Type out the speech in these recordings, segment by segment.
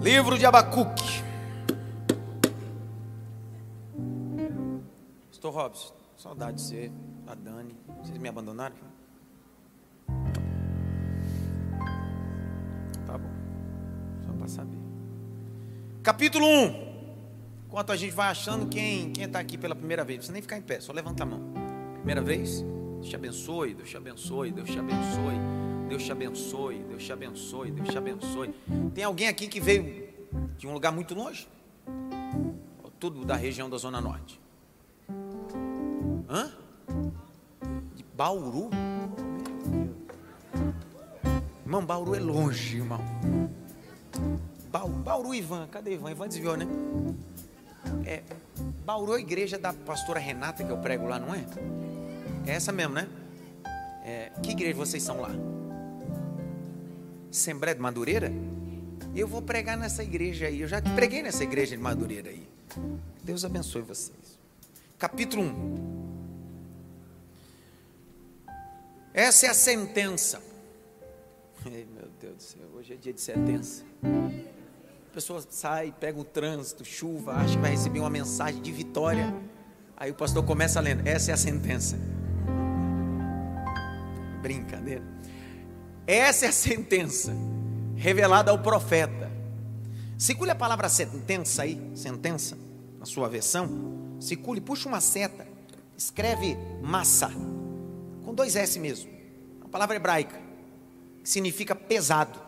Livro de Abacuque. Pastor Robson, saudade de você, a Dani. Vocês me abandonaram? Tá bom. Só para saber. Capítulo 1. Enquanto a gente vai achando quem quem está aqui pela primeira vez, precisa nem ficar em pé, só levanta a mão. Primeira vez? Deus te abençoe, Deus te abençoe, Deus te abençoe, Deus te abençoe, Deus te abençoe, Deus te abençoe. Tem alguém aqui que veio de um lugar muito longe? Tudo da região da Zona Norte. Hã? De Bauru? Irmão, Bauru é longe, irmão. Bauru, Bauru Ivan, cadê Ivan? Ivan desviou, né? É, Bauru é a igreja da pastora Renata que eu prego lá, não é? É essa mesmo, né? É, que igreja vocês são lá? Assembleia de Madureira? Eu vou pregar nessa igreja aí. Eu já preguei nessa igreja de Madureira aí. Deus abençoe vocês. Capítulo 1. Essa é a sentença. Ei, meu Deus do céu, hoje é dia de sentença. A pessoa sai, pega o trânsito, chuva, acha que vai receber uma mensagem de vitória. Aí o pastor começa lendo: essa é a sentença. Brincadeira. Essa é a sentença revelada ao profeta. Circule a palavra sentença aí, sentença, na sua versão. Circule, puxa uma seta, escreve massa, com dois S mesmo. A palavra hebraica, que significa pesado.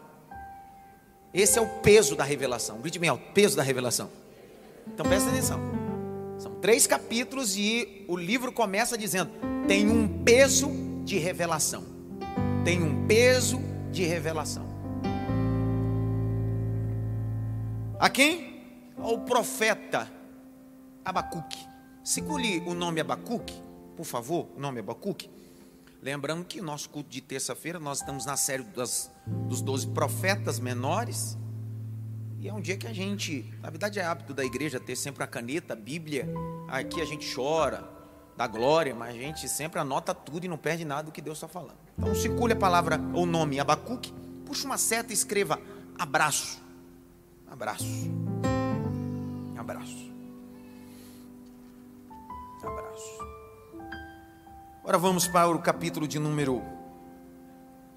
Esse é o peso da revelação. Grite bem alto, peso da revelação. Então presta atenção. São três capítulos e o livro começa dizendo: tem um peso de revelação. Tem um peso de revelação. A quem? Ao profeta Abacuque. Segure o nome Abacuque, por favor, o nome Abacuque. Lembrando que nosso culto de terça-feira, nós estamos na série das, dos 12 profetas menores. E é um dia que a gente, na verdade é hábito da igreja ter sempre a caneta, a Bíblia. Aqui a gente chora, dá glória, mas a gente sempre anota tudo e não perde nada do que Deus está falando. Então circule a palavra ou nome Abacuque, puxa uma seta e escreva abraço. Abraço. Abraço. Abraço. Agora vamos para o capítulo de número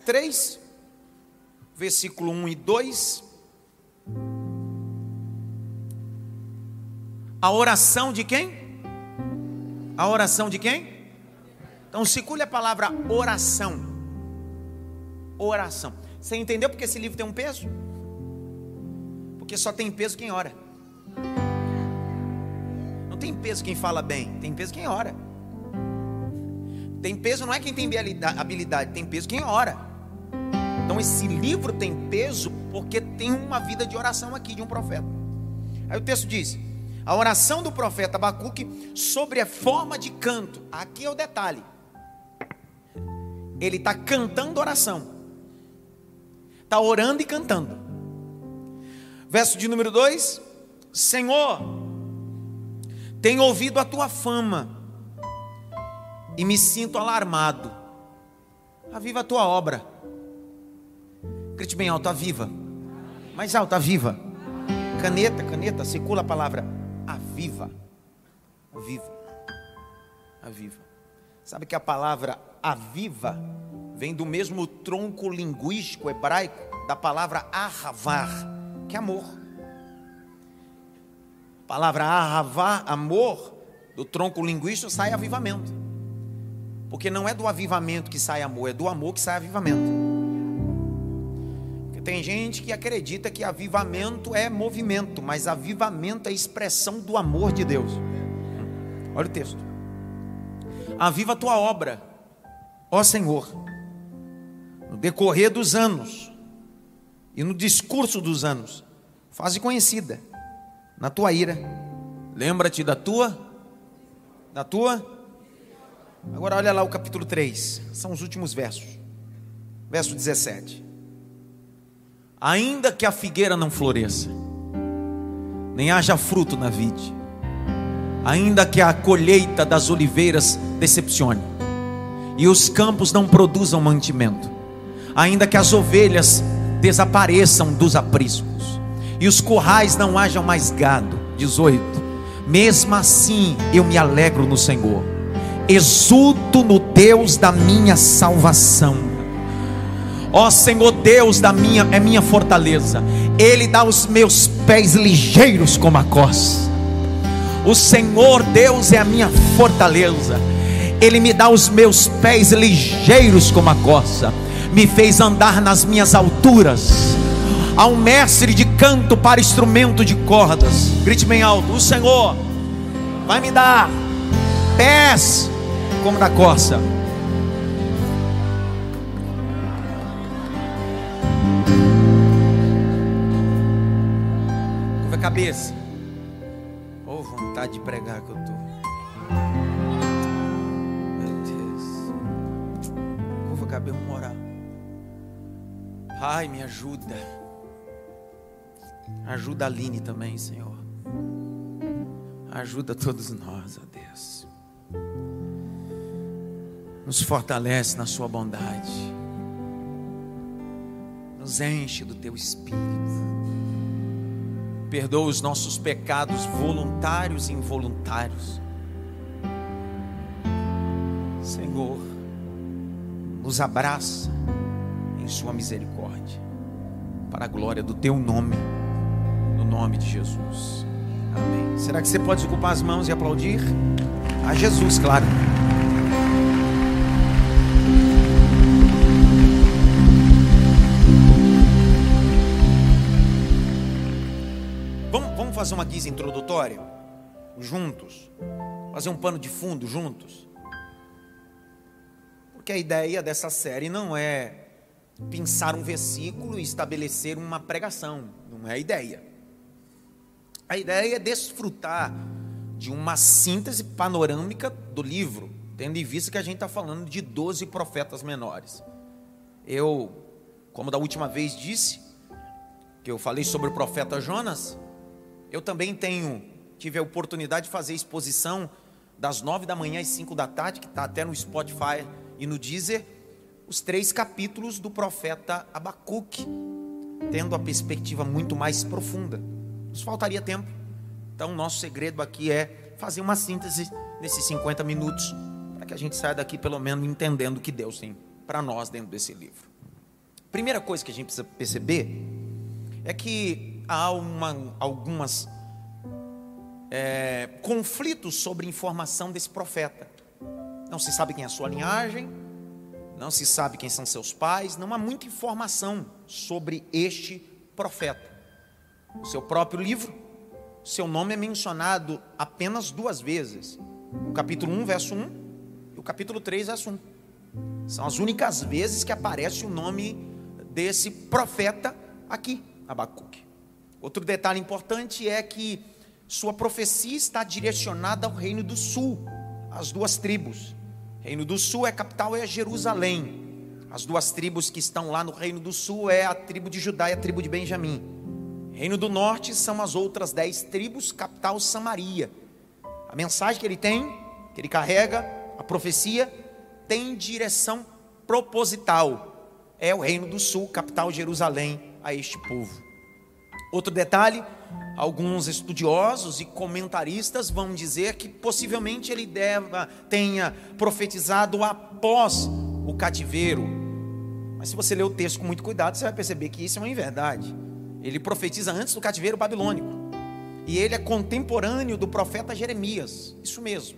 3, versículo 1 e 2. A oração de quem? A oração de quem? Então, circule a palavra oração. Oração. Você entendeu porque esse livro tem um peso? Porque só tem peso quem ora. Não tem peso quem fala bem, tem peso quem ora. Tem peso não é quem tem habilidade, tem peso quem ora. Então esse livro tem peso porque tem uma vida de oração aqui de um profeta. Aí o texto diz: a oração do profeta Abacuque sobre a forma de canto. Aqui é o detalhe. Ele está cantando oração. Está orando e cantando. Verso de número 2: Senhor, tenho ouvido a tua fama e me sinto alarmado. Aviva a tua obra. Grite bem alto, aviva. Mais alto, aviva. Caneta, caneta, circula a palavra aviva. Aviva. Aviva. Sabe que a palavra aviva vem do mesmo tronco linguístico hebraico da palavra ahavar, que é amor. A palavra ahavar, amor, do tronco linguístico sai avivamento. Porque não é do avivamento que sai amor, é do amor que sai avivamento. Porque tem gente que acredita que avivamento é movimento, mas avivamento é expressão do amor de Deus. Olha o texto. Aviva a tua obra, ó Senhor, no decorrer dos anos e no discurso dos anos, faze conhecida na tua ira. Lembra-te da tua da tua Agora olha lá o capítulo 3, são os últimos versos. Verso 17. Ainda que a figueira não floresça, nem haja fruto na vide, ainda que a colheita das oliveiras decepcione, e os campos não produzam mantimento, ainda que as ovelhas desapareçam dos apriscos, e os currais não hajam mais gado. 18. Mesmo assim eu me alegro no Senhor, exulto no Deus da minha salvação. Ó Senhor Deus da minha é minha fortaleza. Ele dá os meus pés ligeiros como a costa. O Senhor Deus é a minha fortaleza. Ele me dá os meus pés ligeiros como a costa. Me fez andar nas minhas alturas a um mestre de canto para instrumento de cordas. Grite bem alto: O Senhor vai me dar pés como da corça. A cabeça. Oh, vontade de pregar que eu Pai, me ajuda. Ajuda a Aline também, Senhor. Ajuda todos nós, ó Deus. Nos fortalece na Sua bondade. Nos enche do Teu Espírito. Perdoa os nossos pecados voluntários e involuntários. Senhor, nos abraça em Sua misericórdia, para a glória do Teu nome nome de Jesus. Amém. Será que você pode ocupar as mãos e aplaudir? A Jesus, claro. Vamos, vamos fazer uma guisa introdutória? Juntos. Fazer um pano de fundo juntos. Porque a ideia dessa série não é pensar um versículo e estabelecer uma pregação. Não é a ideia. A ideia é desfrutar de uma síntese panorâmica do livro, tendo em vista que a gente está falando de 12 profetas menores. Eu, como da última vez disse, que eu falei sobre o profeta Jonas, eu também tenho, tive a oportunidade de fazer exposição das nove da manhã às cinco da tarde, que está até no Spotify e no Deezer, os três capítulos do profeta Abacuque, tendo a perspectiva muito mais profunda. Nos faltaria tempo. Então, nosso segredo aqui é fazer uma síntese nesses 50 minutos, para que a gente saia daqui pelo menos entendendo o que Deus tem para nós dentro desse livro. Primeira coisa que a gente precisa perceber é que há uma, algumas é, conflitos sobre informação desse profeta. Não se sabe quem é a sua linhagem, não se sabe quem são seus pais, não há muita informação sobre este profeta o seu próprio livro, seu nome é mencionado apenas duas vezes. O capítulo 1, verso 1 e o capítulo 3, verso 1. São as únicas vezes que aparece o nome desse profeta aqui, Abacuque. Outro detalhe importante é que sua profecia está direcionada ao reino do sul, as duas tribos. Reino do sul é capital é Jerusalém. As duas tribos que estão lá no reino do sul é a tribo de Judá e a tribo de Benjamim. Reino do Norte são as outras dez tribos, capital Samaria. A mensagem que ele tem, que ele carrega, a profecia, tem direção proposital. É o Reino do Sul, capital Jerusalém, a este povo. Outro detalhe, alguns estudiosos e comentaristas vão dizer que possivelmente ele deva, tenha profetizado após o cativeiro. Mas se você ler o texto com muito cuidado, você vai perceber que isso é uma inverdade. Ele profetiza antes do cativeiro babilônico. E ele é contemporâneo do profeta Jeremias. Isso mesmo.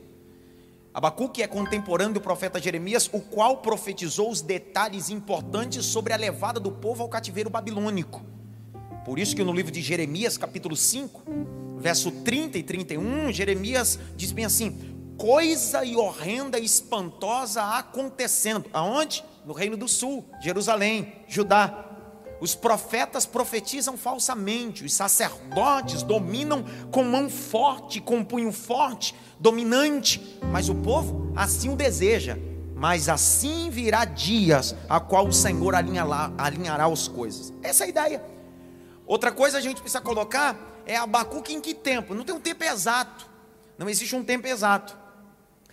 Abacuque é contemporâneo do profeta Jeremias, o qual profetizou os detalhes importantes sobre a levada do povo ao cativeiro babilônico. Por isso que no livro de Jeremias, capítulo 5, verso 30 e 31, Jeremias diz bem assim: coisa e horrenda e espantosa acontecendo. Aonde? No reino do sul, Jerusalém, Judá. Os profetas profetizam falsamente, os sacerdotes dominam com mão forte, com punho forte, dominante, mas o povo assim o deseja. Mas assim virá dias a qual o Senhor alinhará, alinhará as coisas. Essa é a ideia. Outra coisa a gente precisa colocar é Abacuque em que tempo? Não tem um tempo exato. Não existe um tempo exato.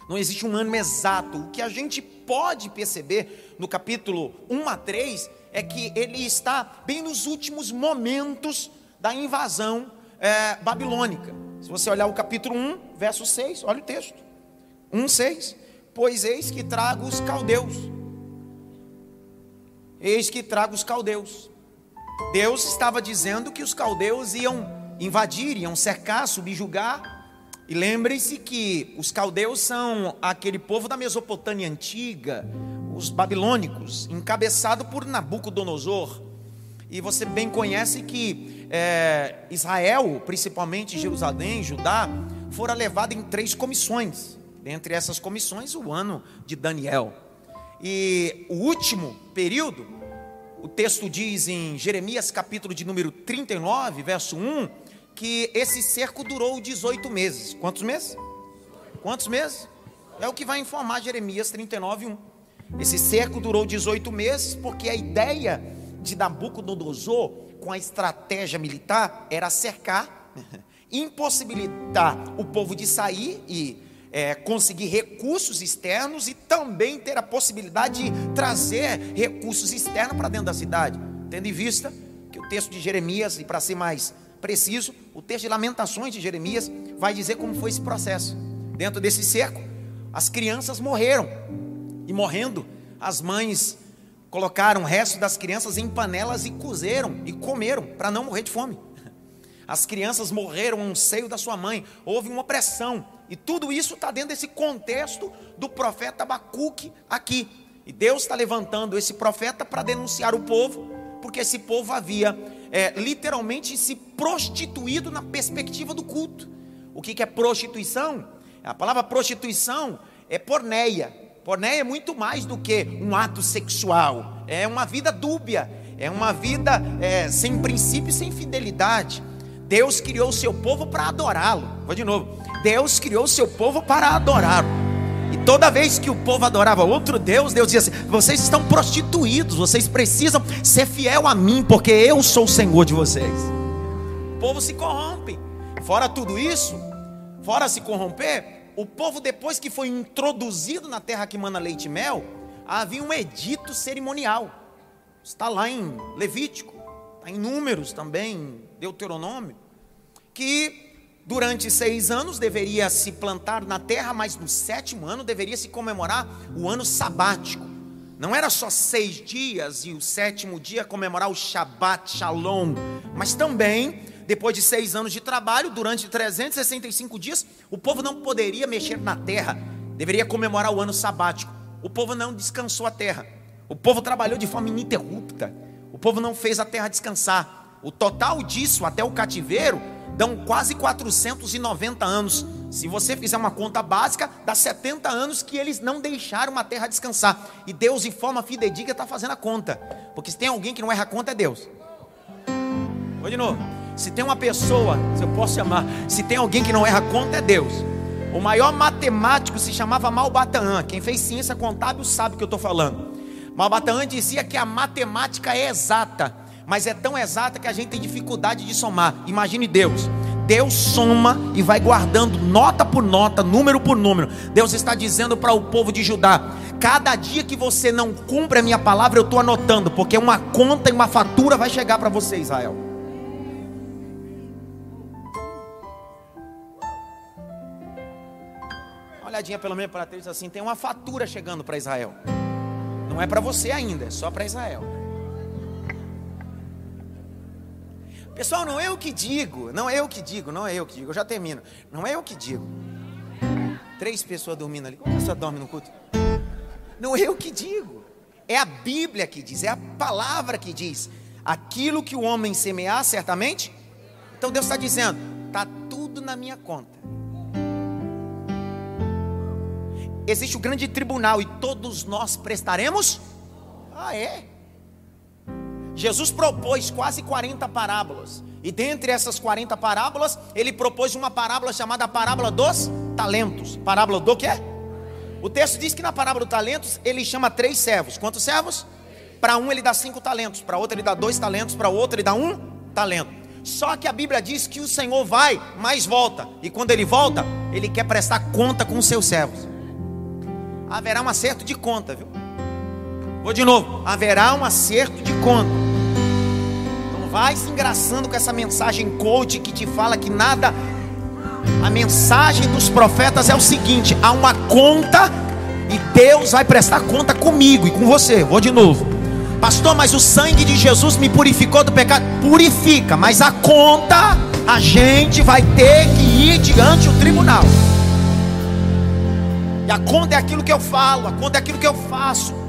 Não existe um ano exato. O que a gente pode perceber no capítulo 1 a 3 é que ele está bem nos últimos momentos da invasão é, babilônica. Se você olhar o capítulo 1, verso 6, olha o texto. 1, 6. Pois eis que trago os caldeus. Eis que trago os caldeus. Deus estava dizendo que os caldeus iam invadir, iam cercar, subjugar e lembre-se que os caldeus são aquele povo da Mesopotâmia antiga, os babilônicos, encabeçado por Nabucodonosor. E você bem conhece que é, Israel, principalmente Jerusalém, Judá, fora levado em três comissões. Dentre essas comissões, o ano de Daniel. E o último período, o texto diz em Jeremias capítulo de número 39, verso 1, que esse cerco durou 18 meses. Quantos meses? Quantos meses? É o que vai informar Jeremias 39, 1. Esse cerco durou 18 meses, porque a ideia de Nabucodonosor, com a estratégia militar, era cercar, impossibilitar o povo de sair e é, conseguir recursos externos e também ter a possibilidade de trazer recursos externos para dentro da cidade. Tendo em vista que o texto de Jeremias, e para ser mais preciso, o texto de Lamentações de Jeremias vai dizer como foi esse processo. Dentro desse cerco, as crianças morreram, e morrendo, as mães colocaram o resto das crianças em panelas e cozeram e comeram para não morrer de fome. As crianças morreram no seio da sua mãe, houve uma pressão, e tudo isso está dentro desse contexto do profeta Abacuque aqui. E Deus está levantando esse profeta para denunciar o povo, porque esse povo havia é, literalmente se prostituído na perspectiva do culto. O que, que é prostituição? A palavra prostituição é porneia. Porneia é muito mais do que um ato sexual. É uma vida dúbia. É uma vida é, sem princípio sem fidelidade. Deus criou o seu povo para adorá-lo. Vou de novo. Deus criou o seu povo para adorá-lo. E toda vez que o povo adorava outro Deus, Deus dizia assim: vocês estão prostituídos, vocês precisam ser fiel a mim, porque eu sou o Senhor de vocês. O povo se corrompe. Fora tudo isso, fora se corromper, o povo, depois que foi introduzido na terra que mana leite e mel, havia um edito cerimonial. Está lá em Levítico, está em Números também, Deuteronômio, que Durante seis anos deveria se plantar na terra, mas no sétimo ano deveria se comemorar o ano sabático. Não era só seis dias e o sétimo dia comemorar o Shabbat Shalom, mas também, depois de seis anos de trabalho, durante 365 dias, o povo não poderia mexer na terra, deveria comemorar o ano sabático. O povo não descansou a terra, o povo trabalhou de forma ininterrupta, o povo não fez a terra descansar. O total disso até o cativeiro dão quase 490 anos. Se você fizer uma conta básica, dá 70 anos que eles não deixaram a terra descansar. E Deus, em forma fidedigna, está fazendo a conta. Porque se tem alguém que não erra a conta, é Deus. Vou de novo. Se tem uma pessoa, se eu posso chamar, se tem alguém que não erra a conta, é Deus. O maior matemático se chamava Malbataan. Quem fez ciência contábil sabe o que eu estou falando. Malbataan dizia que a matemática é exata mas é tão exata que a gente tem dificuldade de somar. Imagine Deus. Deus soma e vai guardando nota por nota, número por número. Deus está dizendo para o povo de Judá: cada dia que você não cumpre a minha palavra, eu estou anotando, porque uma conta e uma fatura vai chegar para você, Israel. Uma olhadinha pelo menos para trás assim: tem uma fatura chegando para Israel. Não é para você ainda, é só para Israel. Pessoal, não é eu que digo, não é eu que digo, não é eu que digo, eu já termino. Não é eu que digo. Três pessoas dormindo ali. Como pessoa dorme no culto? Não é eu que digo. É a Bíblia que diz, é a palavra que diz. Aquilo que o homem semear, certamente. Então Deus está dizendo: está tudo na minha conta. Existe o grande tribunal e todos nós prestaremos. Ah, é? Jesus propôs quase 40 parábolas. E dentre essas 40 parábolas, ele propôs uma parábola chamada parábola dos talentos. Parábola do quê? O texto diz que na parábola dos talentos ele chama três servos. Quantos servos? Para um ele dá cinco talentos, para outro ele dá dois talentos, para outro ele dá um talento. Só que a Bíblia diz que o Senhor vai, mas volta. E quando ele volta, ele quer prestar conta com os seus servos. Haverá um acerto de conta, viu? Vou de novo. Haverá um acerto de conta vai se engraçando com essa mensagem coach que te fala que nada. A mensagem dos profetas é o seguinte: há uma conta e Deus vai prestar conta comigo e com você. Vou de novo. Pastor, mas o sangue de Jesus me purificou do pecado. Purifica, mas a conta a gente vai ter que ir diante do tribunal. E a conta é aquilo que eu falo, a conta é aquilo que eu faço.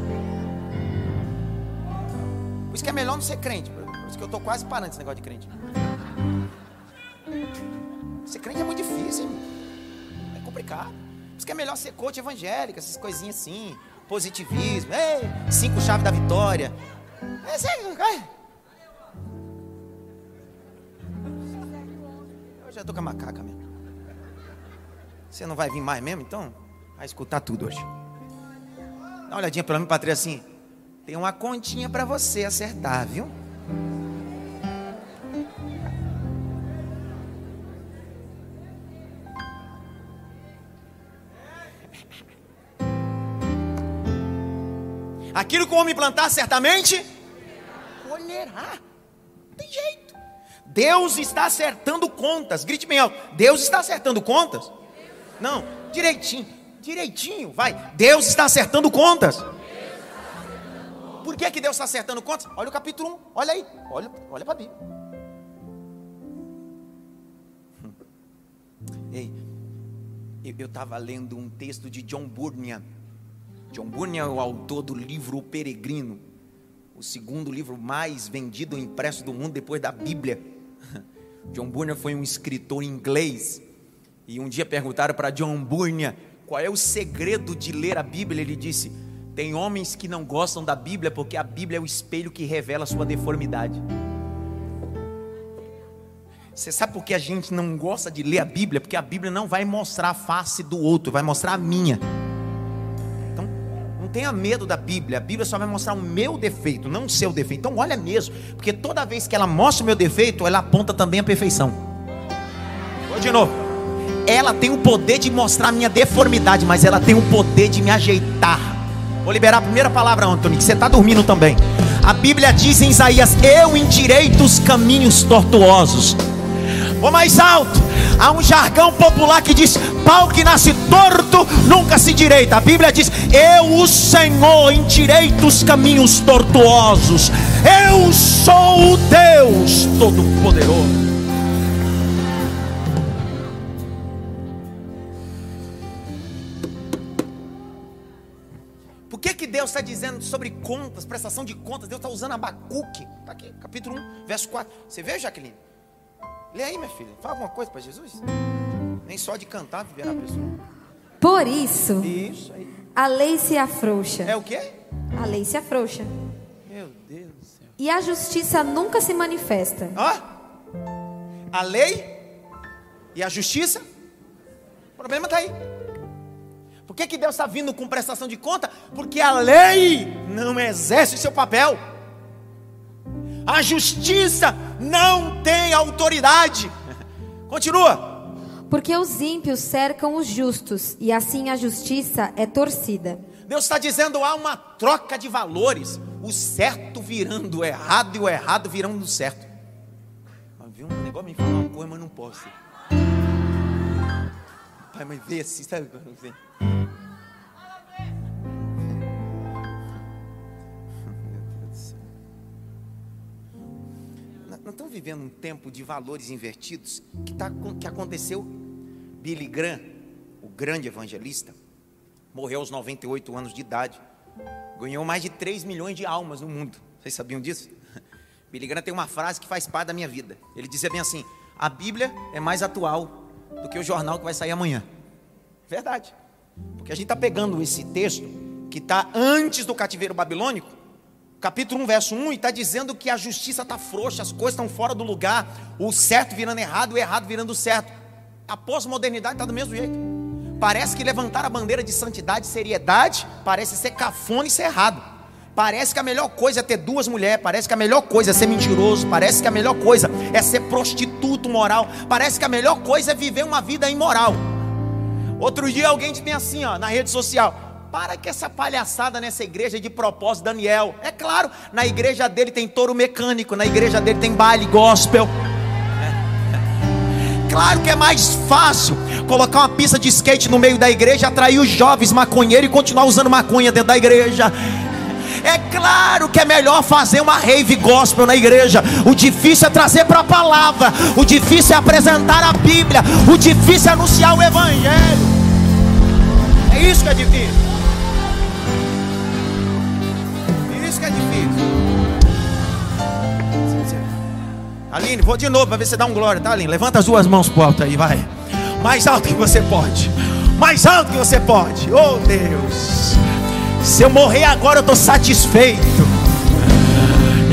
Por isso que é melhor não ser crente. Por isso que eu estou quase parando esse negócio de crente. Ser crente é muito difícil, irmão. é complicado. Por isso que é melhor ser coach evangélico, essas coisinhas assim, positivismo, ei, cinco chaves da vitória. É, sei, Eu já estou com a macaca mesmo. Você não vai vir mais mesmo, então? Vai escutar tudo hoje. Dá uma olhadinha para mim, Patrícia, assim. Tem uma continha para você acertar, viu? Aquilo que o homem plantar, certamente colherá. Tem jeito. Deus está acertando contas. Grite bem alto. Deus está acertando contas? Não, direitinho, direitinho, vai. Deus está acertando contas. Por que, que Deus está acertando contas? Olha o capítulo 1, olha aí, olha, olha para a Bíblia. Ei, eu estava lendo um texto de John Bunyan John Bunyan é o autor do livro O Peregrino, o segundo livro mais vendido e impresso do mundo depois da Bíblia. John Bunyan foi um escritor inglês e um dia perguntaram para John Bunyan qual é o segredo de ler a Bíblia. Ele disse: tem homens que não gostam da Bíblia porque a Bíblia é o espelho que revela sua deformidade. Você sabe por que a gente não gosta de ler a Bíblia? Porque a Bíblia não vai mostrar a face do outro, vai mostrar a minha tenha medo da Bíblia. A Bíblia só vai mostrar o meu defeito, não o seu defeito. Então olha mesmo, porque toda vez que ela mostra o meu defeito, ela aponta também a perfeição. Vou de novo. Ela tem o poder de mostrar a minha deformidade, mas ela tem o poder de me ajeitar. Vou liberar a primeira palavra, Antônio, que você está dormindo também. A Bíblia diz em Isaías: Eu endireito os caminhos tortuosos. Vou mais alto. Há um jargão popular que diz: pau que nasce torto nunca se direita. A Bíblia diz: Eu, o Senhor, endireito os caminhos tortuosos. Eu sou o Deus Todo-Poderoso. Deus está dizendo sobre contas, prestação de contas? Deus está usando Abacuque. Está aqui, capítulo 1, verso 4. Você vê, Jaqueline? Lê aí, minha filha. Fala alguma coisa para Jesus. Nem só de cantar viverá a pessoa. Por isso, isso aí. a lei se afrouxa. É o quê? A lei se afrouxa. Meu Deus do céu. E a justiça nunca se manifesta. Ó, a lei e a justiça. O problema está aí. Por que, que Deus está vindo com prestação de conta? Porque a lei não exerce o seu papel. A justiça não tem autoridade. Continua. Porque os ímpios cercam os justos, e assim a justiça é torcida. Deus está dizendo há uma troca de valores. O certo virando o errado e o errado virando o certo. Mas viu um negócio me falar uma coisa, mas não posso. Pai, mas vê assim, sabe? Nós estamos vivendo um tempo de valores invertidos que, tá, que aconteceu. Billy Graham, o grande evangelista, morreu aos 98 anos de idade. Ganhou mais de 3 milhões de almas no mundo. Vocês sabiam disso? Billy Graham tem uma frase que faz parte da minha vida. Ele dizia bem assim: A Bíblia é mais atual do que o jornal que vai sair amanhã. Verdade. Porque a gente está pegando esse texto que está antes do cativeiro babilônico capítulo 1, verso 1, e está dizendo que a justiça está frouxa, as coisas estão fora do lugar, o certo virando errado, o errado virando certo. A pós-modernidade está do mesmo jeito. Parece que levantar a bandeira de santidade e seriedade parece ser cafona e ser errado. Parece que a melhor coisa é ter duas mulheres, parece que a melhor coisa é ser mentiroso, parece que a melhor coisa é ser prostituto moral, parece que a melhor coisa é viver uma vida imoral. Outro dia alguém disse assim, ó, na rede social: para com essa palhaçada nessa igreja de propósito, Daniel. É claro, na igreja dele tem touro mecânico, na igreja dele tem baile gospel. Claro que é mais fácil colocar uma pista de skate no meio da igreja, atrair os jovens maconheiros e continuar usando maconha dentro da igreja. É claro que é melhor fazer uma rave gospel na igreja. O difícil é trazer para a palavra. O difícil é apresentar a Bíblia. O difícil é anunciar o Evangelho. É isso que é difícil. Aline, vou de novo para ver se dá um glória, tá, Aline? Levanta as duas mãos pro alto aí, vai. Mais alto que você pode. Mais alto que você pode. Oh, Deus. Se eu morrer agora, eu estou satisfeito.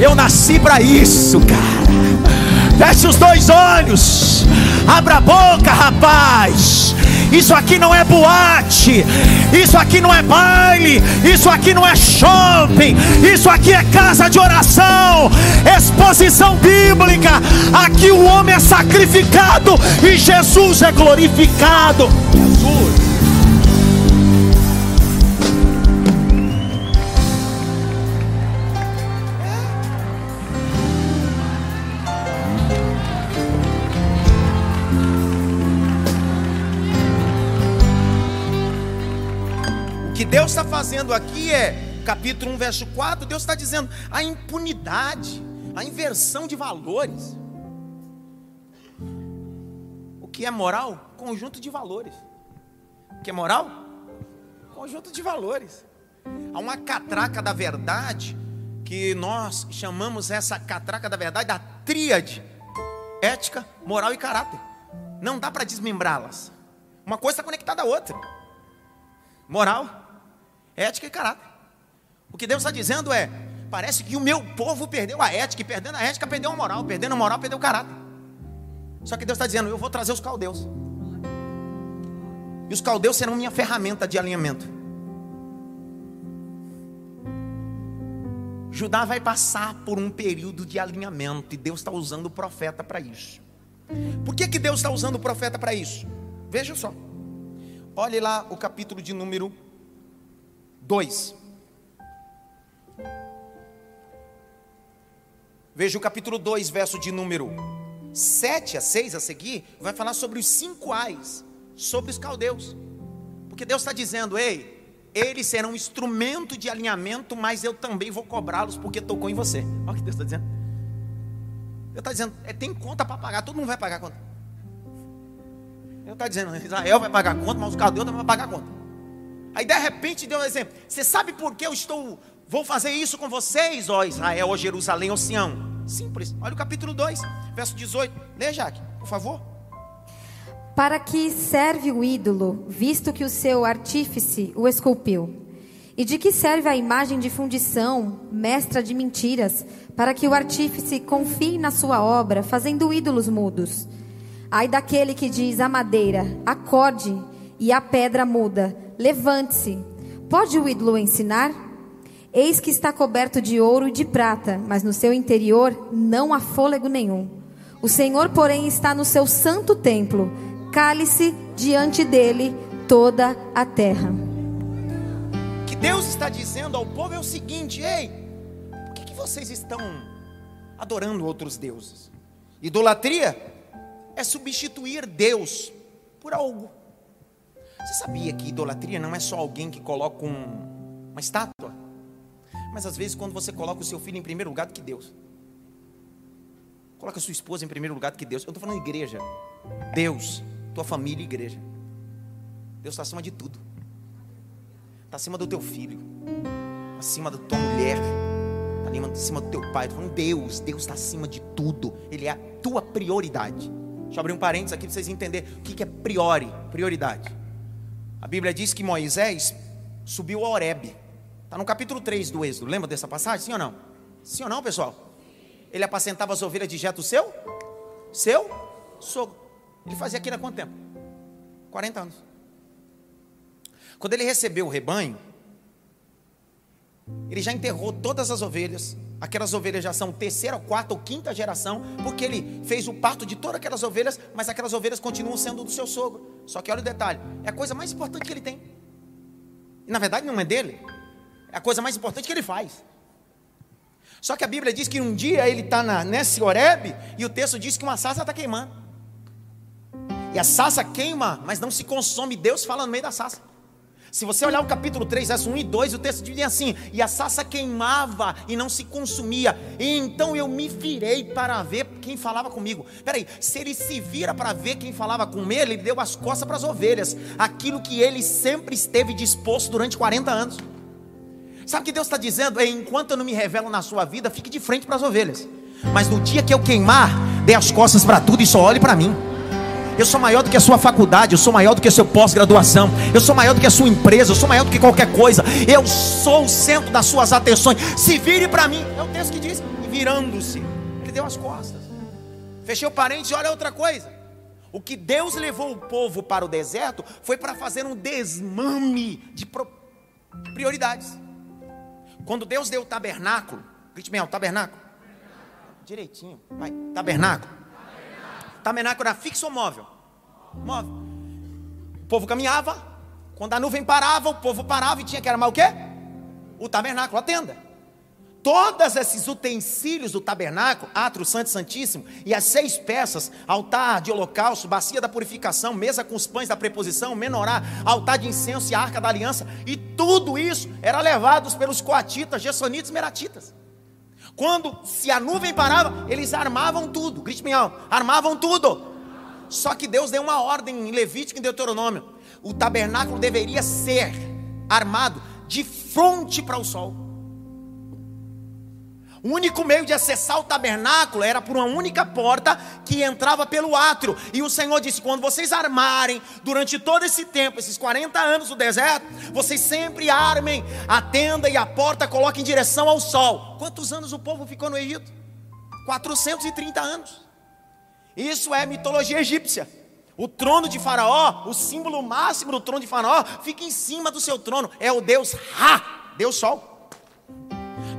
Eu nasci para isso, cara. Feche os dois olhos. Abra a boca, rapaz. Isso aqui não é boate, isso aqui não é baile, isso aqui não é shopping, isso aqui é casa de oração, exposição bíblica. Aqui o homem é sacrificado e Jesus é glorificado. Jesus. Deus está fazendo aqui é, capítulo 1, verso 4, Deus está dizendo a impunidade, a inversão de valores. O que é moral? Conjunto de valores. O que é moral? Conjunto de valores. Há uma catraca da verdade, que nós chamamos essa catraca da verdade da tríade: ética, moral e caráter. Não dá para desmembrá-las. Uma coisa está conectada à outra. Moral, Ética e caráter. O que Deus está dizendo é: parece que o meu povo perdeu a ética, e perdendo a ética, perdeu a moral, perdendo a moral, perdeu o caráter. Só que Deus está dizendo: eu vou trazer os caldeus. E os caldeus serão minha ferramenta de alinhamento. Judá vai passar por um período de alinhamento, e Deus está usando o profeta para isso. Por que, que Deus está usando o profeta para isso? Veja só. Olhe lá o capítulo de número 2. Veja o capítulo 2, verso de número 7 a 6 a seguir, vai falar sobre os cinco ais, sobre os caldeus. Porque Deus está dizendo, ei, eles serão um instrumento de alinhamento, mas eu também vou cobrá-los porque tocou em você. Olha o que Deus está dizendo. Deus está dizendo, é, tem conta para pagar, todo mundo vai pagar conta. Deus está dizendo, Israel vai pagar conta, mas os caldeus também vão pagar conta. Aí de repente deu um exemplo. Você sabe por que eu estou vou fazer isso com vocês, ó Israel, ó Jerusalém, ó Sião? Simples. Olha o capítulo 2, verso 18. Lê, Jaque, por favor. Para que serve o ídolo, visto que o seu artífice o esculpiu? E de que serve a imagem de fundição, mestra de mentiras, para que o artífice confie na sua obra, fazendo ídolos mudos? Ai daquele que diz à madeira, acorde, e a pedra muda, Levante-se. Pode o ídolo ensinar? Eis que está coberto de ouro e de prata, mas no seu interior não há fôlego nenhum. O Senhor, porém, está no seu santo templo. Cale-se diante dele toda a terra. O que Deus está dizendo ao povo é o seguinte: ei, por que, que vocês estão adorando outros deuses? Idolatria é substituir Deus por algo. Você sabia que idolatria não é só alguém que coloca um, uma estátua? Mas às vezes quando você coloca o seu filho em primeiro lugar do que Deus. Coloca a sua esposa em primeiro lugar do que Deus. Eu estou falando igreja. Deus, tua família e igreja. Deus está acima de tudo. Está acima do teu filho. Acima da tua mulher. Está acima do teu pai. Estou falando Deus. Deus está acima de tudo. Ele é a tua prioridade. Deixa eu abrir um parênteses aqui para vocês entenderem o que é priori, prioridade. A Bíblia diz que Moisés subiu a Horebe. Está no capítulo 3 do Êxodo. Lembra dessa passagem? Sim ou não? Sim ou não, pessoal? Ele apacentava as ovelhas de Jeto seu? Seu? Sogro. Ele fazia aquilo há quanto tempo? 40 anos. Quando ele recebeu o rebanho, ele já enterrou todas as ovelhas. Aquelas ovelhas já são terceira, quarta ou quinta geração, porque ele fez o parto de todas aquelas ovelhas, mas aquelas ovelhas continuam sendo do seu sogro. Só que olha o detalhe: é a coisa mais importante que ele tem. E na verdade não é dele. É a coisa mais importante que ele faz. Só que a Bíblia diz que um dia ele está nesse Oreb e o texto diz que uma sarça está queimando. E a sarça queima, mas não se consome. Deus fala no meio da sarça. Se você olhar o capítulo 3, verso 1 e 2, o texto diz assim: E a sarça queimava e não se consumia. E então eu me virei para ver quem falava comigo. Peraí, se ele se vira para ver quem falava com ele, ele deu as costas para as ovelhas. Aquilo que ele sempre esteve disposto durante 40 anos. Sabe o que Deus está dizendo? É enquanto eu não me revelo na sua vida, fique de frente para as ovelhas. Mas no dia que eu queimar, dê as costas para tudo e só olhe para mim. Eu sou maior do que a sua faculdade, eu sou maior do que a sua pós-graduação, eu sou maior do que a sua empresa, eu sou maior do que qualquer coisa. Eu sou o centro das suas atenções. Se vire para mim. É o texto que diz, virando-se. Ele deu as costas. Fechei o parente olha outra coisa. O que Deus levou o povo para o deserto foi para fazer um desmame de prioridades. Quando Deus deu o tabernáculo, grite bem, o tabernáculo. Direitinho, vai, tabernáculo. Tabernáculo era fixo ou móvel? Móvel. O povo caminhava, quando a nuvem parava, o povo parava e tinha que armar o quê? O tabernáculo, a tenda. Todos esses utensílios do tabernáculo, atro santo santíssimo, e as seis peças, altar de holocausto, bacia da purificação, mesa com os pães da preposição, menorá, altar de incenso e arca da aliança, e tudo isso era levado pelos coatitas, gessonitas meratitas. Quando se a nuvem parava, eles armavam tudo. Grite bem alto, armavam tudo. Só que Deus deu uma ordem em Levítico e em Deuteronômio. O tabernáculo deveria ser armado de frente para o sol. O único meio de acessar o tabernáculo era por uma única porta que entrava pelo átrio. E o Senhor disse: quando vocês armarem durante todo esse tempo, esses 40 anos do deserto, vocês sempre armem a tenda e a porta, coloquem em direção ao sol. Quantos anos o povo ficou no Egito? 430 anos. Isso é mitologia egípcia. O trono de Faraó, o símbolo máximo do trono de Faraó, fica em cima do seu trono. É o Deus Ra, Deus Sol.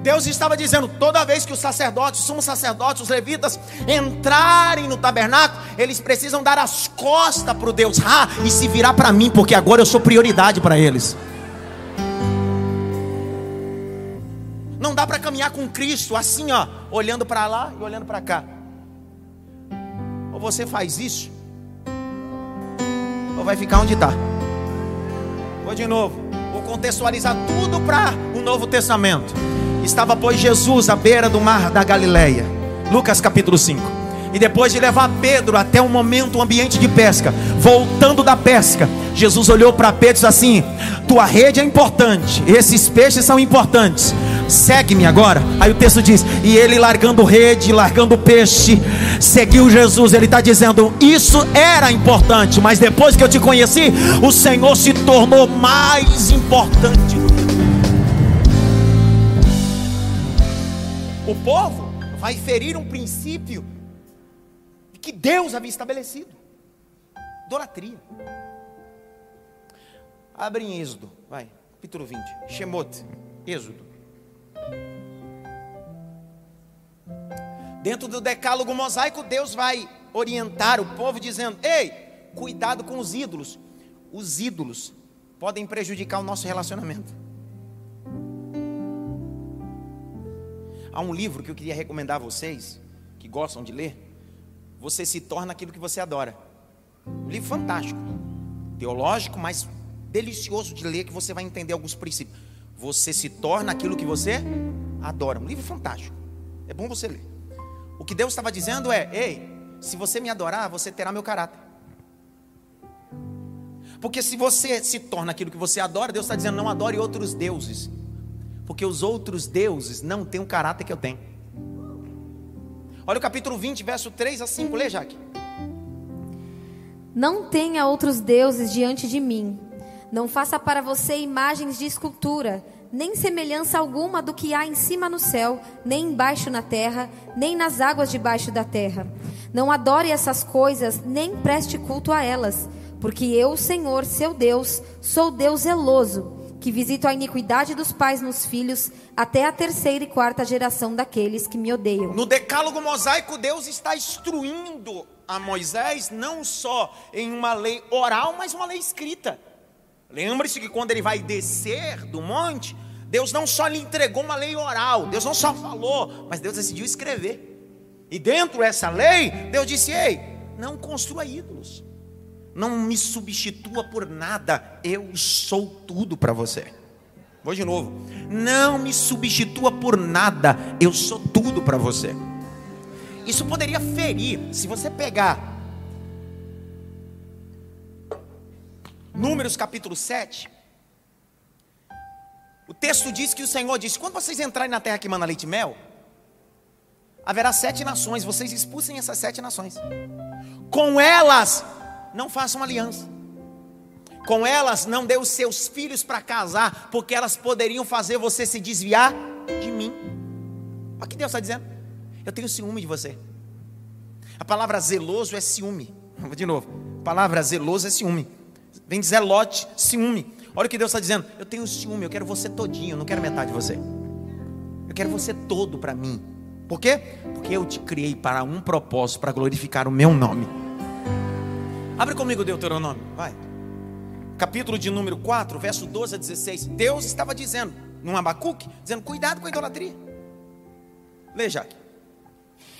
Deus estava dizendo: toda vez que os sacerdotes, os sumos sacerdotes, os levitas entrarem no tabernáculo, eles precisam dar as costas para o Deus Ra e se virar para mim, porque agora eu sou prioridade para eles. Não dá para caminhar com Cristo assim, ó, olhando para lá e olhando para cá. Ou você faz isso, ou vai ficar onde está. Vou de novo, vou contextualizar tudo para o Novo Testamento. Estava, pois, Jesus à beira do mar da Galileia. Lucas capítulo 5. E depois de levar Pedro até um momento, um ambiente de pesca, voltando da pesca, Jesus olhou para Pedro e disse assim: Tua rede é importante, esses peixes são importantes, segue-me agora. Aí o texto diz: E ele largando rede, largando peixe, seguiu Jesus. Ele está dizendo: Isso era importante, mas depois que eu te conheci, o Senhor se tornou mais importante o povo vai ferir um princípio que Deus havia estabelecido: idolatria. Abre em Êxodo, vai, capítulo 20, Shemot, Êxodo. Dentro do decálogo mosaico, Deus vai orientar o povo dizendo: Ei, cuidado com os ídolos. Os ídolos podem prejudicar o nosso relacionamento. Há um livro que eu queria recomendar a vocês, que gostam de ler. Você se torna aquilo que você adora. Um livro fantástico, teológico, mas delicioso de ler, que você vai entender alguns princípios. Você se torna aquilo que você adora. Um livro fantástico. É bom você ler. O que Deus estava dizendo é: ei, se você me adorar, você terá meu caráter. Porque se você se torna aquilo que você adora, Deus está dizendo: não adore outros deuses porque os outros deuses não têm o caráter que eu tenho. Olha o capítulo 20, verso 3 a 5, lê, Jaque. Não tenha outros deuses diante de mim. Não faça para você imagens de escultura, nem semelhança alguma do que há em cima no céu, nem embaixo na terra, nem nas águas debaixo da terra. Não adore essas coisas, nem preste culto a elas, porque eu, Senhor, seu Deus, sou Deus zeloso que visito a iniquidade dos pais nos filhos, até a terceira e quarta geração daqueles que me odeiam. No decálogo mosaico, Deus está instruindo a Moisés não só em uma lei oral, mas uma lei escrita. Lembre-se que quando ele vai descer do monte, Deus não só lhe entregou uma lei oral, Deus não só falou, mas Deus decidiu escrever. E dentro dessa lei, Deus disse: Ei, não construa ídolos, não me substitua por nada, eu sou tudo para você. Vou de novo, não me substitua por nada, eu sou tudo para você. Isso poderia ferir, se você pegar Números capítulo 7. O texto diz que o Senhor disse: quando vocês entrarem na terra que manda leite e mel, haverá sete nações, vocês expulsem essas sete nações. Com elas não façam aliança. Com elas não dê os seus filhos para casar, porque elas poderiam fazer você se desviar de mim. Olha o que Deus está dizendo. Eu tenho ciúme de você. A palavra zeloso é ciúme. De novo. A palavra zeloso é ciúme. Vem dizer lote, ciúme. Olha o que Deus está dizendo. Eu tenho ciúme, eu quero você todinho, eu não quero metade de você. Eu quero você todo para mim. Por quê? Porque eu te criei para um propósito, para glorificar o meu nome. Abre comigo Deuteronômio, vai. Capítulo de número 4, verso 12 a 16. Deus estava dizendo, num Abacuque, dizendo: cuidado com a idolatria. Leia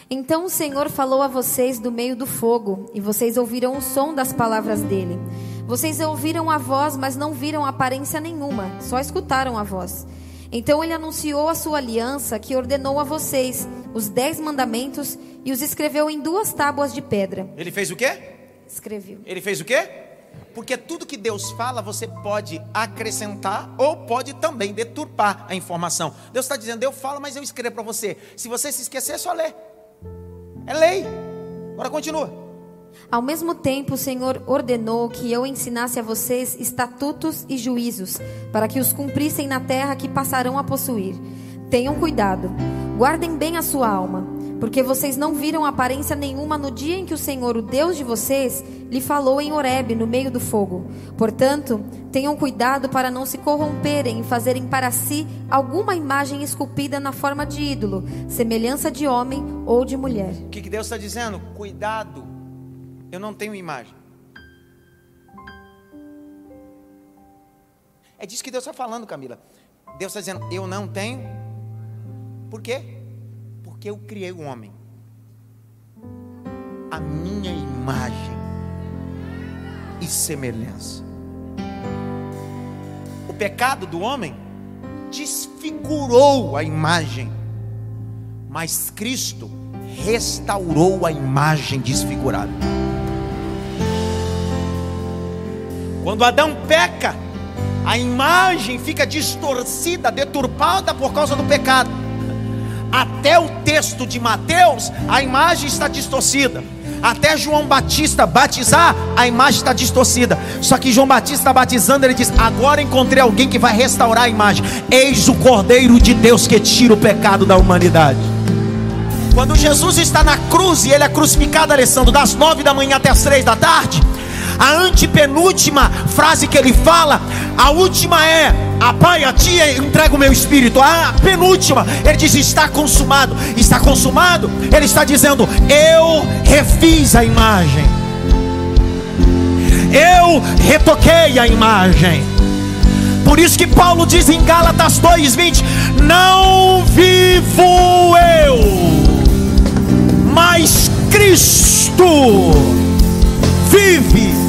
Então o Senhor falou a vocês do meio do fogo, e vocês ouviram o som das palavras dele. Vocês ouviram a voz, mas não viram aparência nenhuma, só escutaram a voz. Então ele anunciou a sua aliança, que ordenou a vocês os dez mandamentos e os escreveu em duas tábuas de pedra. Ele fez o quê? Escreveu. Ele fez o quê? Porque tudo que Deus fala, você pode acrescentar ou pode também deturpar a informação. Deus está dizendo, eu falo, mas eu escrevo para você. Se você se esquecer, é só ler. É lei. Agora continua. Ao mesmo tempo, o Senhor ordenou que eu ensinasse a vocês estatutos e juízos, para que os cumprissem na terra que passarão a possuir. Tenham cuidado, guardem bem a sua alma, porque vocês não viram aparência nenhuma no dia em que o Senhor, o Deus de vocês, lhe falou em Horebe, no meio do fogo. Portanto, tenham cuidado para não se corromperem e fazerem para si alguma imagem esculpida na forma de ídolo, semelhança de homem ou de mulher. O que Deus está dizendo? Cuidado eu não tenho imagem. É disso que Deus está falando, Camila. Deus está dizendo: Eu não tenho. Por quê? Porque eu criei o homem. A minha imagem e semelhança. O pecado do homem desfigurou a imagem, mas Cristo restaurou a imagem desfigurada. Quando Adão peca, a imagem fica distorcida, deturpada por causa do pecado. Até o texto de Mateus, a imagem está distorcida. Até João Batista batizar, a imagem está distorcida. Só que João Batista batizando, ele diz: Agora encontrei alguém que vai restaurar a imagem. Eis o Cordeiro de Deus que tira o pecado da humanidade. Quando Jesus está na cruz e ele é crucificado, Alessandro, das nove da manhã até as três da tarde, a antepenúltima frase que ele fala, a última é: a Pai, a Ti entrega o meu espírito. A penúltima, ele diz: está consumado. Está consumado, ele está dizendo: eu refiz a imagem, eu retoquei a imagem. Por isso que Paulo diz em Gálatas 2:20: Não vivo eu, mas Cristo vive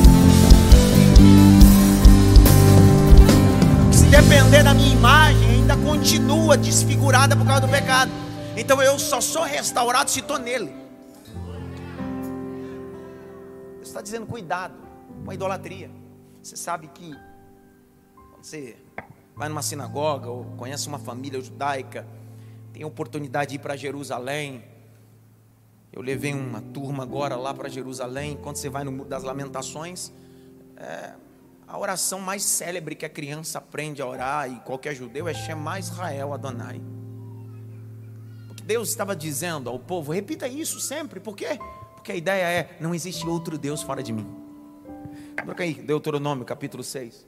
depender da minha imagem, ainda continua desfigurada por causa do pecado. Então eu só sou restaurado se estou nele. Você está dizendo cuidado com a idolatria. Você sabe que quando você vai numa sinagoga ou conhece uma família judaica, tem a oportunidade de ir para Jerusalém. Eu levei uma turma agora lá para Jerusalém. Quando você vai no Muro das Lamentações, é, a oração mais célebre que a criança aprende a orar, e qualquer judeu, é Shema Israel Adonai. Porque Deus estava dizendo ao povo, repita isso sempre, por quê? Porque a ideia é, não existe outro Deus fora de mim. Coloca aí, Deuteronômio capítulo 6,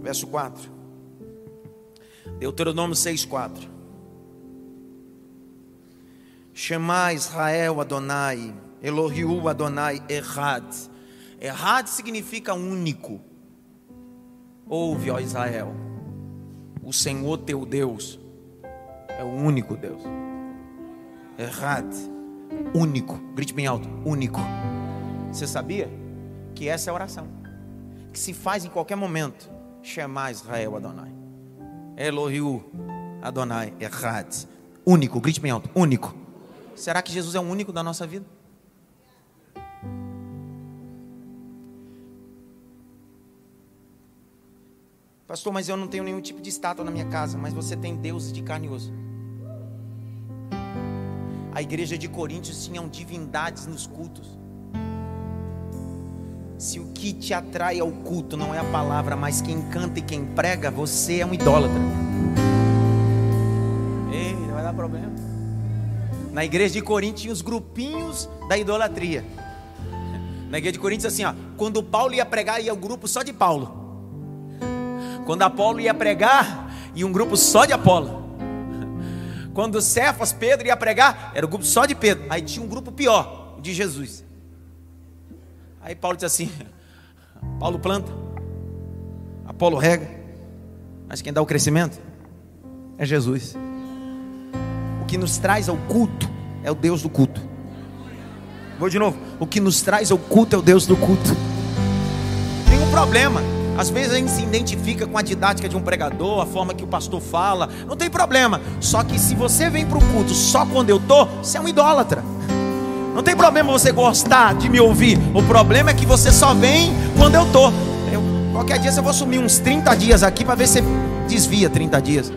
verso 4. Deuteronômio 6, 4. Shema Israel Adonai, Elohiu Adonai Errad. Errad significa único, Ouve, ó Israel, o Senhor teu Deus é o único Deus. Errado. Único. Grite bem alto. Único. Você sabia que essa é a oração que se faz em qualquer momento? Chamar Israel Adonai. Elohiu Adonai. Errad. Único. Grite bem alto. Único. Será que Jesus é o único da nossa vida? Pastor, mas eu não tenho nenhum tipo de estátua na minha casa. Mas você tem Deus de carne e osso. A igreja de Coríntios tinham divindades nos cultos. Se o que te atrai ao culto não é a palavra, mas quem canta e quem prega, você é um idólatra. Ei, não vai dar problema. Na igreja de Coríntios tinha os grupinhos da idolatria. Na igreja de Coríntios assim, ó, quando Paulo ia pregar, ia o grupo só de Paulo. Quando Apolo ia pregar, ia um grupo só de Apolo. Quando Cefas, Pedro ia pregar, era o um grupo só de Pedro. Aí tinha um grupo pior, de Jesus. Aí Paulo disse assim: Paulo planta, Apolo rega, mas quem dá o crescimento é Jesus. O que nos traz ao culto é o Deus do culto. Vou de novo. O que nos traz ao culto é o Deus do culto. Tem um problema. Às vezes a gente se identifica com a didática de um pregador, a forma que o pastor fala, não tem problema. Só que se você vem para o culto só quando eu estou, você é um idólatra. Não tem problema você gostar de me ouvir. O problema é que você só vem quando eu estou. qualquer dia eu vou sumir uns 30 dias aqui para ver se desvia 30 dias.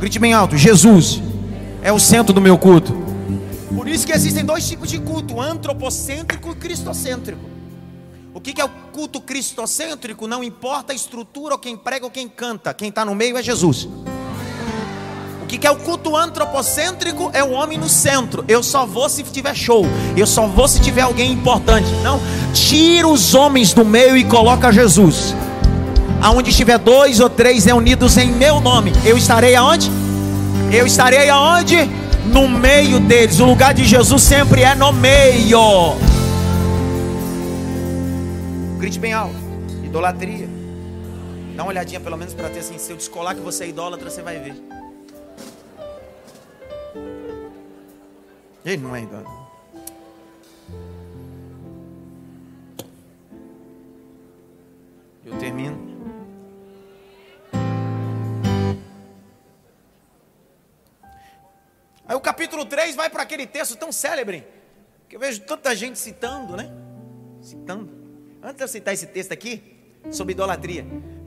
Grite bem alto: Jesus é o centro do meu culto. Por isso que existem dois tipos de culto: antropocêntrico e cristocêntrico. O que é o culto cristocêntrico? Não importa a estrutura, ou quem prega ou quem canta, quem está no meio é Jesus. O que é o culto antropocêntrico? É o homem no centro. Eu só vou se tiver show. Eu só vou se tiver alguém importante. Não, tira os homens do meio e coloca Jesus. Aonde estiver dois ou três reunidos em meu nome, eu estarei aonde? Eu estarei aonde? No meio deles. O lugar de Jesus sempre é no meio. Grite bem alto. Idolatria. Dá uma olhadinha pelo menos para ter assim. Se eu descolar que você é idólatra, você vai ver. Ele não é idólatra. Eu termino. Aí o capítulo 3 vai para aquele texto tão célebre, que eu vejo tanta gente citando, né? Citando. Antes de eu citar esse texto aqui, sobre idolatria,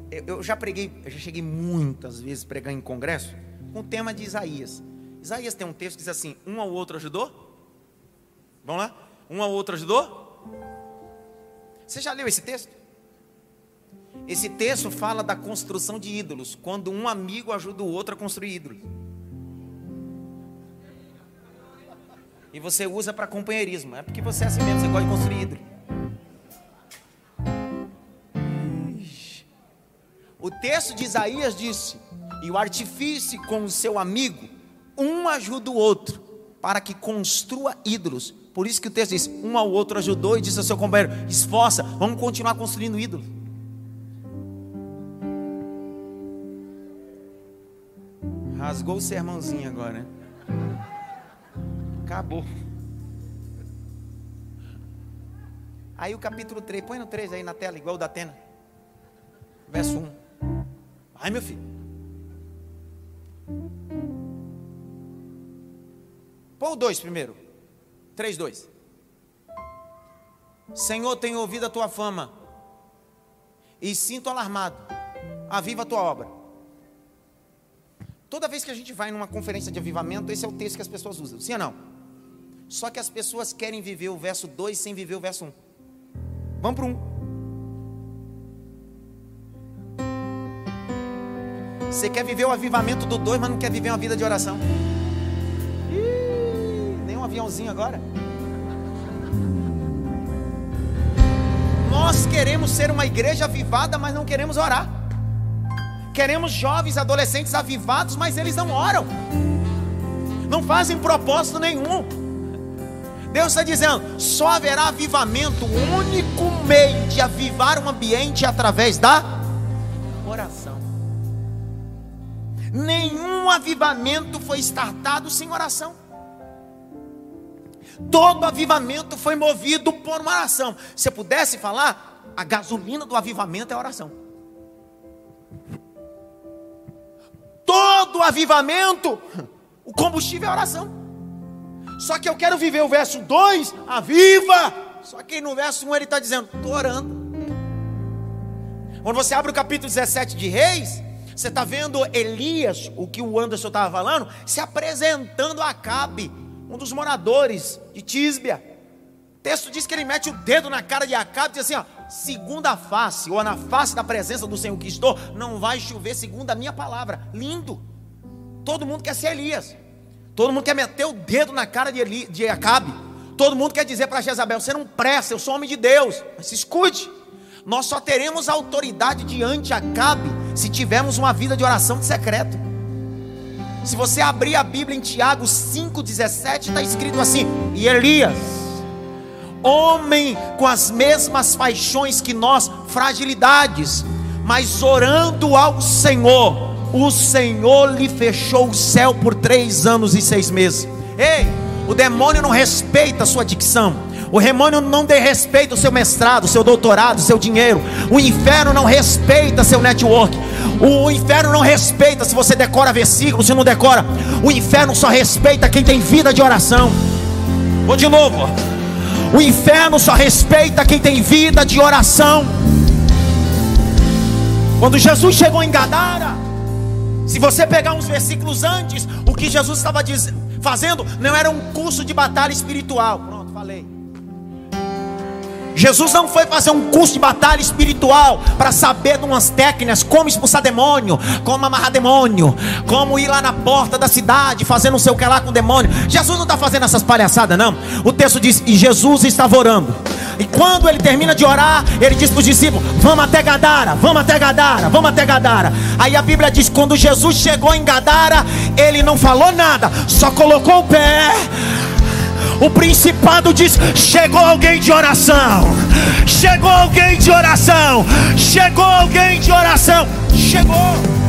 eu, eu já preguei, eu já cheguei muitas vezes pregando em congresso, com o tema de Isaías. Isaías tem um texto que diz assim: um ao outro ajudou? Vamos lá? Um ao outro ajudou? Você já leu esse texto? Esse texto fala da construção de ídolos, quando um amigo ajuda o outro a construir ídolos. E você usa para companheirismo, é porque você é assim mesmo, você gosta de construir ídolo. O texto de Isaías disse: E o artifício com o seu amigo, um ajuda o outro, para que construa ídolos. Por isso que o texto diz: Um ao outro ajudou e disse ao seu companheiro: Esforça, vamos continuar construindo ídolos. Rasgou o sermãozinho agora, né? Acabou. Aí o capítulo 3, põe no 3 aí na tela, igual o da Atena. Verso 1. Vai, meu filho. Põe o 2 primeiro. 3, 2. Senhor, tenho ouvido a tua fama e sinto alarmado. Aviva a tua obra. Toda vez que a gente vai numa conferência de avivamento, esse é o texto que as pessoas usam. Sim ou não? Só que as pessoas querem viver o verso 2 sem viver o verso 1. Um. Vamos para o 1. Um. Você quer viver o avivamento do dois, mas não quer viver uma vida de oração. Ih, nem um aviãozinho agora. Nós queremos ser uma igreja avivada, mas não queremos orar. Queremos jovens, adolescentes avivados, mas eles não oram. Não fazem propósito nenhum. Deus está dizendo: só haverá avivamento. O único meio de avivar um ambiente é através da oração. Nenhum avivamento foi startado sem oração. Todo avivamento foi movido por uma oração. Se eu pudesse falar, a gasolina do avivamento é oração. Todo avivamento, o combustível é oração. Só que eu quero viver o verso 2, aviva. Só que no verso 1 ele está dizendo, estou orando. Quando você abre o capítulo 17 de Reis, você está vendo Elias, o que o Anderson estava falando, se apresentando a Acabe, um dos moradores de Tisbia. O texto diz que ele mete o dedo na cara de Acabe e diz assim: ó, segunda face, ou na face da presença do Senhor que estou, não vai chover segundo a minha palavra. Lindo. Todo mundo quer ser Elias. Todo mundo quer meter o dedo na cara de, Eli, de Acabe. Todo mundo quer dizer para Jezabel: você não presta, eu sou homem de Deus. Mas se escute, nós só teremos autoridade diante de Acabe se tivermos uma vida de oração de secreto. Se você abrir a Bíblia em Tiago 5,17, está escrito assim: E Elias, homem com as mesmas paixões que nós, fragilidades, mas orando ao Senhor, o Senhor lhe fechou o céu por três anos e seis meses. Ei, o demônio não respeita a sua dicção. O demônio não dê respeito ao seu mestrado, seu doutorado, seu dinheiro. O inferno não respeita seu network. O inferno não respeita se você decora versículos, se não decora. O inferno só respeita quem tem vida de oração. Vou de novo. O inferno só respeita quem tem vida de oração. Quando Jesus chegou em Gadara, se você pegar uns versículos antes, o que Jesus estava fazendo não era um curso de batalha espiritual. Pronto, falei. Jesus não foi fazer um curso de batalha espiritual para saber de umas técnicas como expulsar demônio, como amarrar demônio, como ir lá na porta da cidade fazendo não sei o que lá com o demônio. Jesus não está fazendo essas palhaçadas, não. O texto diz: E Jesus estava orando. E quando ele termina de orar, ele diz para os discípulos: Vamos até Gadara, vamos até Gadara, vamos até Gadara. Aí a Bíblia diz: Quando Jesus chegou em Gadara, ele não falou nada, só colocou o pé. O principado diz: Chegou alguém de oração, chegou alguém de oração, chegou alguém de oração, chegou.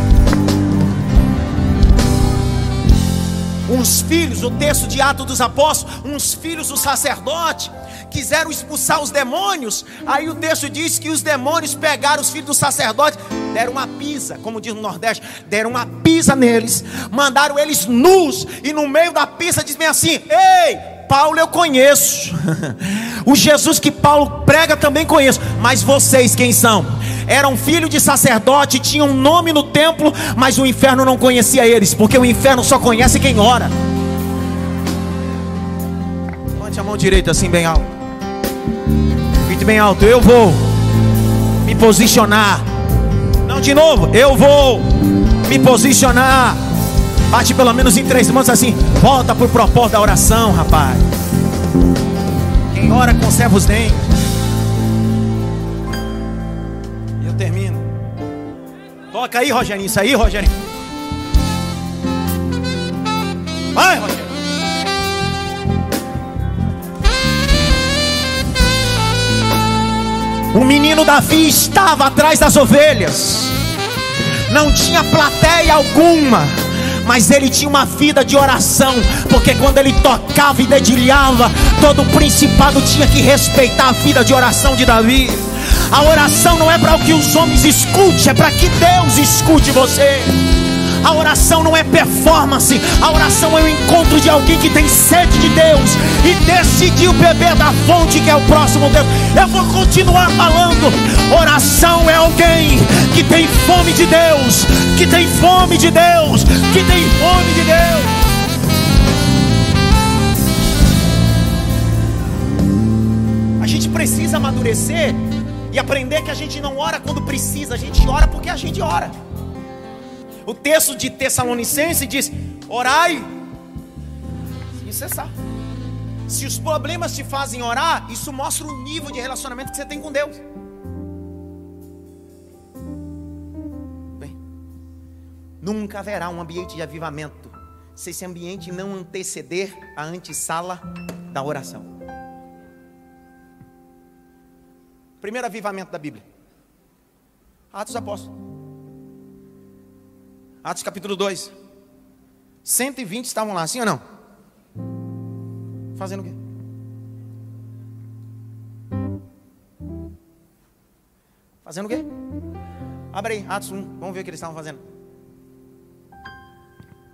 Uns filhos, o texto de Atos dos Apóstolos, uns filhos do sacerdote, quiseram expulsar os demônios. Aí o texto diz que os demônios pegaram os filhos do sacerdote, deram uma pisa, como diz no Nordeste, deram uma pisa neles, mandaram eles nus, e no meio da pisa dizem assim: Ei, Paulo eu conheço, o Jesus que Paulo prega também conheço, mas vocês quem são? Eram filho de sacerdote, tinham um nome no templo, mas o inferno não conhecia eles, porque o inferno só conhece quem ora. Levante a mão direita assim bem alto. Grite bem alto, eu vou me posicionar. Não, de novo, eu vou me posicionar. Bate pelo menos em três mãos assim. Volta para o propósito da oração, rapaz. Quem ora conserva os dentes. Eu termino. Toca aí, Rogerinho. Isso aí, Rogerinho. Vai, Rogerinho. O menino Davi estava atrás das ovelhas, não tinha plateia alguma, mas ele tinha uma vida de oração, porque quando ele tocava e dedilhava, todo o principado tinha que respeitar a vida de oração de Davi. A oração não é para o que os homens escutem, é para que Deus escute você. A oração não é performance, a oração é o encontro de alguém que tem sede de Deus e decidiu beber da fonte que é o próximo Deus. Eu vou continuar falando. Oração é alguém que tem fome de Deus, que tem fome de Deus, que tem fome de Deus. A gente precisa amadurecer e aprender que a gente não ora quando precisa, a gente ora porque a gente ora. O texto de Tessalonicense diz: orai sem cessar. Se os problemas te fazem orar, isso mostra o nível de relacionamento que você tem com Deus. Bem, nunca haverá um ambiente de avivamento se esse ambiente não anteceder a antessala da oração. Primeiro avivamento da Bíblia. Atos Apóstolos. Atos capítulo 2. 120 estavam lá, sim ou não? Fazendo o quê? Fazendo o quê? Abre aí, Atos 1. Vamos ver o que eles estavam fazendo.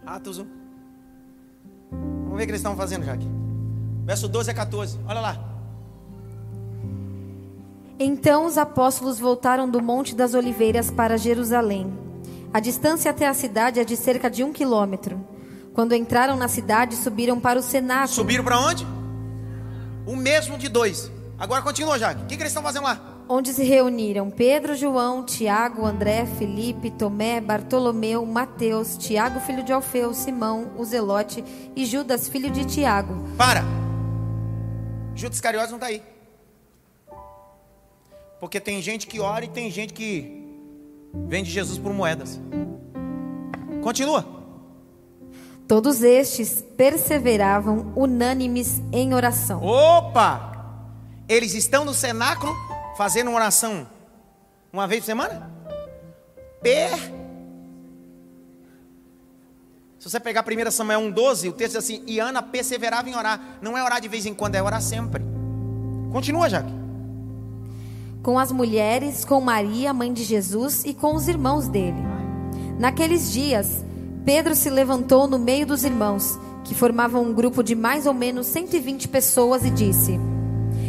Atos 1. Vamos ver o que eles estavam fazendo, Jaque. Verso 12 a 14. Olha lá. Então os apóstolos voltaram do Monte das Oliveiras para Jerusalém. A distância até a cidade é de cerca de um quilômetro. Quando entraram na cidade, subiram para o cenáculo. Subiram para onde? O mesmo de dois. Agora continua, Jaque. O que, que eles estão fazendo lá? onde se reuniram Pedro, João, Tiago, André, Felipe, Tomé, Bartolomeu, Mateus, Tiago, filho de Alfeu, Simão, o Zelote e Judas, filho de Tiago. Para! Judas Iscariotes não está aí. Porque tem gente que ora e tem gente que vende Jesus por moedas. Continua. Todos estes perseveravam unânimes em oração. Opa! Eles estão no cenáculo fazendo uma oração uma vez por semana? Per. Se você pegar 1 Samuel 1,12, o texto diz assim: E Ana perseverava em orar. Não é orar de vez em quando, é orar sempre. Continua, Jaque. Com as mulheres, com Maria, mãe de Jesus, e com os irmãos dele. Naqueles dias, Pedro se levantou no meio dos irmãos, que formavam um grupo de mais ou menos 120 pessoas, e disse: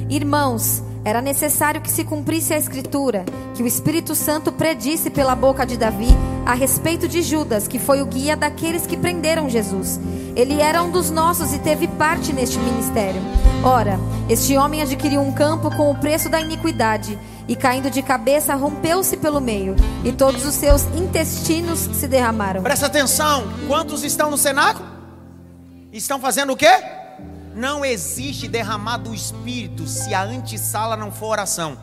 Irmãos, era necessário que se cumprisse a escritura, que o Espírito Santo predisse pela boca de Davi a respeito de Judas, que foi o guia daqueles que prenderam Jesus. Ele era um dos nossos e teve parte neste ministério. Ora, este homem adquiriu um campo com o preço da iniquidade e caindo de cabeça rompeu-se pelo meio e todos os seus intestinos se derramaram. Presta atenção, quantos estão no cenáculo? Estão fazendo o quê? Não existe derramar do Espírito se a antessala não for oração.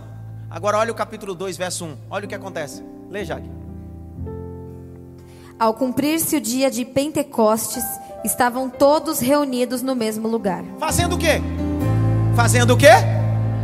Agora olha o capítulo 2, verso 1. Olha o que acontece. Lê, Jaque. Ao cumprir-se o dia de Pentecostes, estavam todos reunidos no mesmo lugar. Fazendo o quê? Fazendo o quê?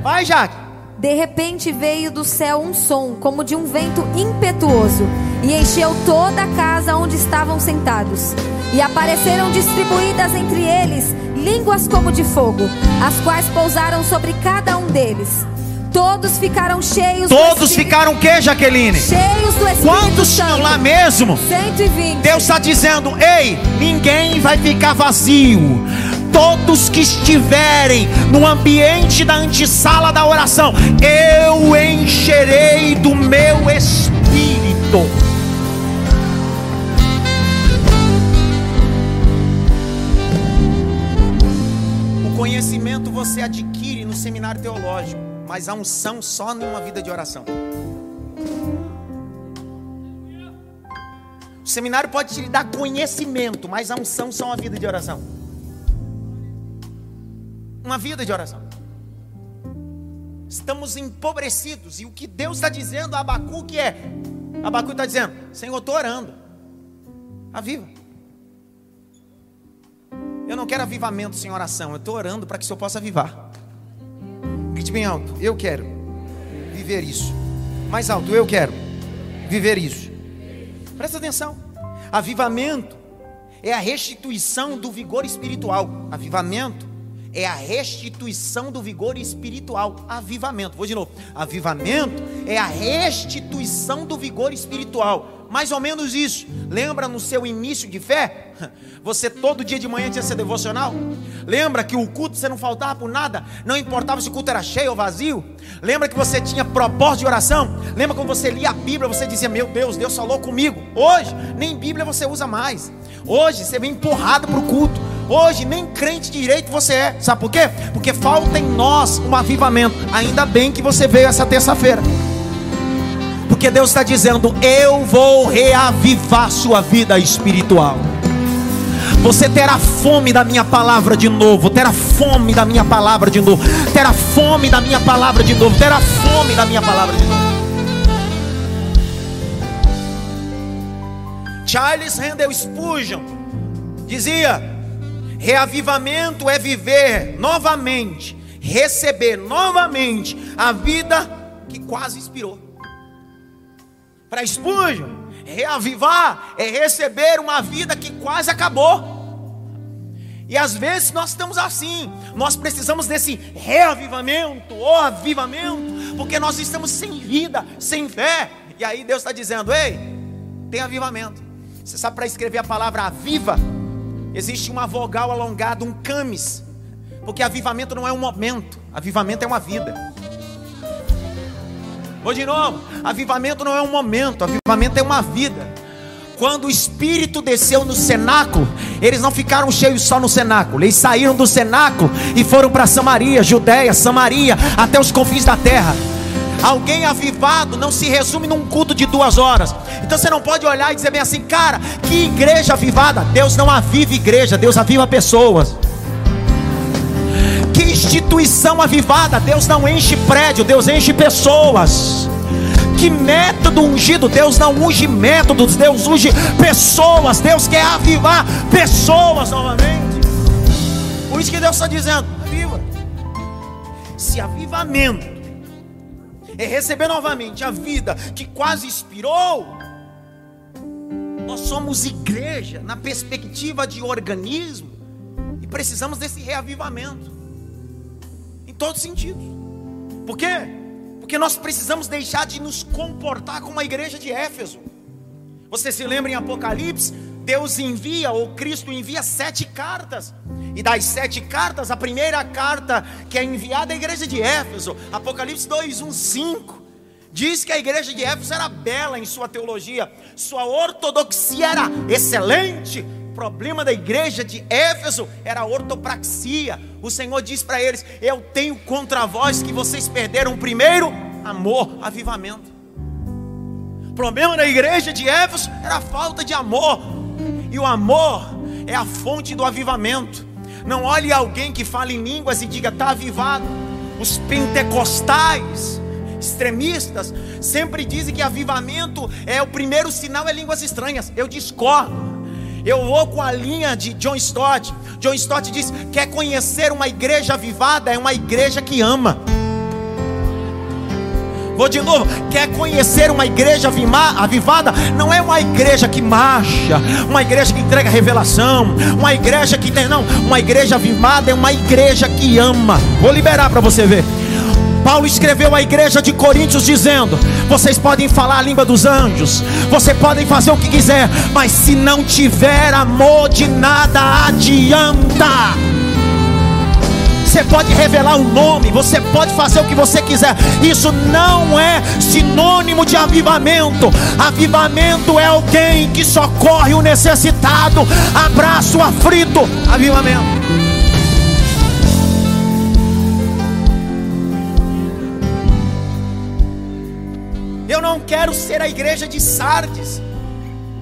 Vai, Jaque. De repente veio do céu um som, como de um vento impetuoso, e encheu toda a casa onde estavam sentados. E apareceram distribuídas entre eles línguas como de fogo, as quais pousaram sobre cada um deles. Todos ficaram cheios Todos ficaram o que, Jaqueline? Cheios do Espírito Quantos tinham lá mesmo? 120. Deus está dizendo: Ei, ninguém vai ficar vazio. Todos que estiverem no ambiente da antessala da oração, eu encherei do meu espírito. Conhecimento você adquire no seminário teológico, mas a unção só numa vida de oração. O seminário pode te dar conhecimento, mas a unção só uma vida de oração. Uma vida de oração. Estamos empobrecidos, e o que Deus está dizendo a Abacuque é: Abacuque está dizendo, Senhor, estou orando, aviva. Eu não quero avivamento sem oração. Eu estou orando para que o Senhor possa avivar. Grite bem alto. Eu quero viver isso. Mais alto. Eu quero viver isso. Presta atenção. Avivamento é a restituição do vigor espiritual. Avivamento é a restituição do vigor espiritual. Avivamento. Vou de novo. Avivamento é a restituição do vigor espiritual. Mais ou menos isso. Lembra no seu início de fé? Você todo dia de manhã tinha ser devocional? Lembra que o culto você não faltava por nada? Não importava se o culto era cheio ou vazio? Lembra que você tinha propósito de oração? Lembra quando você lia a Bíblia, você dizia: Meu Deus, Deus falou comigo. Hoje, nem Bíblia você usa mais. Hoje, você vem empurrado para o culto. Hoje, nem crente direito você é. Sabe por quê? Porque falta em nós um avivamento. Ainda bem que você veio essa terça-feira. Porque Deus está dizendo: Eu vou reavivar sua vida espiritual. Você terá fome da minha palavra de novo. Terá fome da minha palavra de novo. Terá fome da minha palavra de novo. Terá fome da minha palavra de novo. Charles Handel Spurgeon dizia: Reavivamento é viver novamente, receber novamente a vida que quase expirou. Para Spurgeon, reavivar é receber uma vida que quase acabou. E às vezes nós estamos assim, nós precisamos desse reavivamento ou avivamento, porque nós estamos sem vida, sem fé. E aí Deus está dizendo: ei, tem avivamento. Você sabe para escrever a palavra aviva? Existe uma vogal alongada, um camis. Porque avivamento não é um momento, avivamento é uma vida. Vou de novo: avivamento não é um momento, avivamento é uma vida. Quando o Espírito desceu no cenáculo, eles não ficaram cheios só no cenáculo, eles saíram do cenáculo e foram para Samaria, Judéia, Samaria, até os confins da terra. Alguém avivado não se resume num culto de duas horas. Então você não pode olhar e dizer bem assim, cara, que igreja avivada. Deus não aviva igreja, Deus aviva pessoas. Instituição avivada. Deus não enche prédio, Deus enche pessoas. Que método ungido, Deus não unge métodos, Deus unge pessoas. Deus quer avivar pessoas novamente. Por isso que Deus está dizendo: aviva. Se avivamento é receber novamente a vida que quase expirou. Nós somos igreja na perspectiva de organismo e precisamos desse reavivamento todos os sentidos. Por quê? Porque nós precisamos deixar de nos comportar como a igreja de Éfeso. Você se lembra em Apocalipse? Deus envia, ou Cristo envia sete cartas. E das sete cartas, a primeira carta que é enviada à igreja de Éfeso, Apocalipse 2, 1, 5, diz que a igreja de Éfeso era bela em sua teologia, sua ortodoxia era excelente. Problema da igreja de Éfeso era a ortopraxia. O Senhor diz para eles: Eu tenho contra vós que vocês perderam primeiro amor, avivamento. O problema da igreja de Éfeso era a falta de amor, e o amor é a fonte do avivamento. Não olhe alguém que fala em línguas e diga, está avivado. Os pentecostais, extremistas, sempre dizem que avivamento é o primeiro sinal é línguas estranhas. Eu discordo. Eu vou com a linha de John Stott. John Stott diz: quer conhecer uma igreja avivada? É uma igreja que ama. Vou de novo. Quer conhecer uma igreja avivada? Não é uma igreja que marcha, uma igreja que entrega revelação, uma igreja que tem, não. Uma igreja avivada é uma igreja que ama. Vou liberar para você ver. Paulo escreveu à igreja de Coríntios dizendo: Vocês podem falar a língua dos anjos, vocês podem fazer o que quiser, mas se não tiver amor, de nada adianta. Você pode revelar o um nome, você pode fazer o que você quiser. Isso não é sinônimo de avivamento. Avivamento é alguém que socorre o necessitado, abraça o aflito. Avivamento. Não quero ser a igreja de Sardes.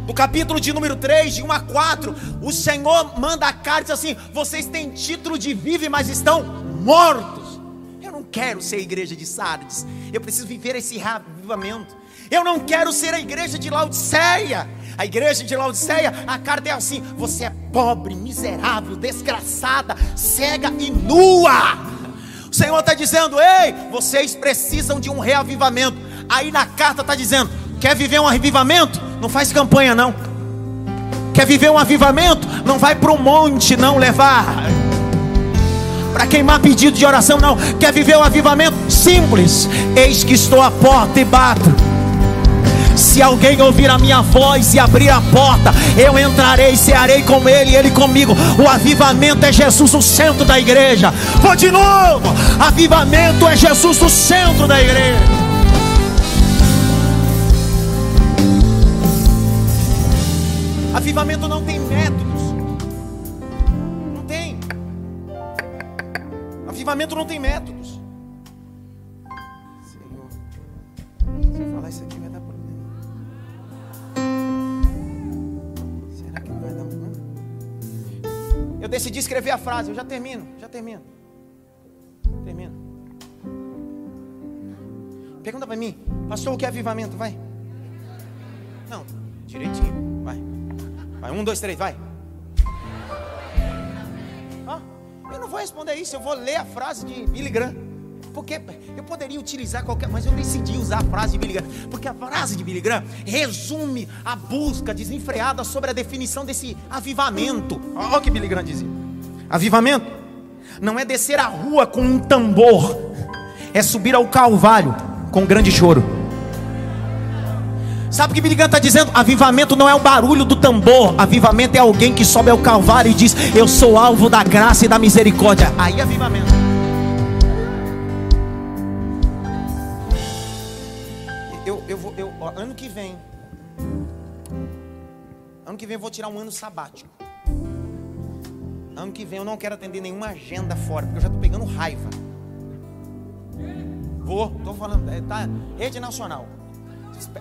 No capítulo de número 3, de 1 a 4, o Senhor manda a carta assim: vocês têm título de vive, mas estão mortos. Eu não quero ser a igreja de Sardes, eu preciso viver esse reavivamento. Eu não quero ser a igreja de Laodiceia. A igreja de Laodiceia, a carta é assim: você é pobre, miserável, desgraçada, cega e nua. O Senhor está dizendo: ei, vocês precisam de um reavivamento. Aí na carta está dizendo: quer viver um avivamento? Não faz campanha não. Quer viver um avivamento? Não vai para o monte não levar. Para queimar pedido de oração não. Quer viver um avivamento? Simples. Eis que estou à porta e bato. Se alguém ouvir a minha voz e abrir a porta, eu entrarei, cearei com ele e ele comigo. O avivamento é Jesus o centro da igreja. Vou de novo. Avivamento é Jesus o centro da igreja. Avivamento não tem métodos. Não tem. Avivamento não tem métodos. Senhor, se eu falar isso aqui vai dar problema. Será que não vai dar problema? Eu decidi escrever a frase, eu já termino, já termino. Termino. Pergunta para mim, pastor, o que é avivamento? Vai. Não, direitinho, vai. Vai, um, dois, três, vai. não vou responder isso, eu vou ler a frase de Billy Graham. Porque eu poderia utilizar qualquer, mas eu decidi usar a frase de Billy Graham, porque a frase de Billy Graham resume a busca desenfreada sobre a definição desse avivamento. Olha o que Billy Graham dizia: avivamento não é descer a rua com um tambor, é subir ao Calvário com um grande choro. Sabe o que Billy está dizendo? Avivamento não é o barulho do tambor. Avivamento é alguém que sobe ao Calvário e diz: Eu sou alvo da graça e da misericórdia. Aí é avivamento. Eu, eu vou, eu, ó, ano que vem, ano que vem eu vou tirar um ano sabático. Ano que vem eu não quero atender nenhuma agenda fora, porque eu já estou pegando raiva. Vou, estou falando, é, tá, rede nacional.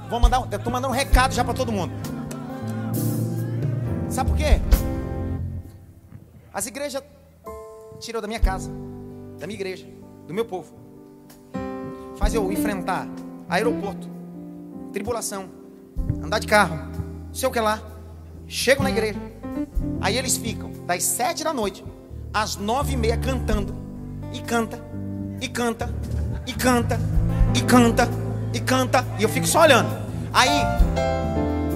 Vou mandar, eu tô mandando um recado já para todo mundo. Sabe por quê? As igrejas tirou da minha casa, da minha igreja, do meu povo. Faz eu enfrentar aeroporto, tribulação, andar de carro, não sei o que lá. Chego na igreja. Aí eles ficam das sete da noite às nove e meia cantando. E canta, e canta, e canta, e canta e canta, e eu fico só olhando. Aí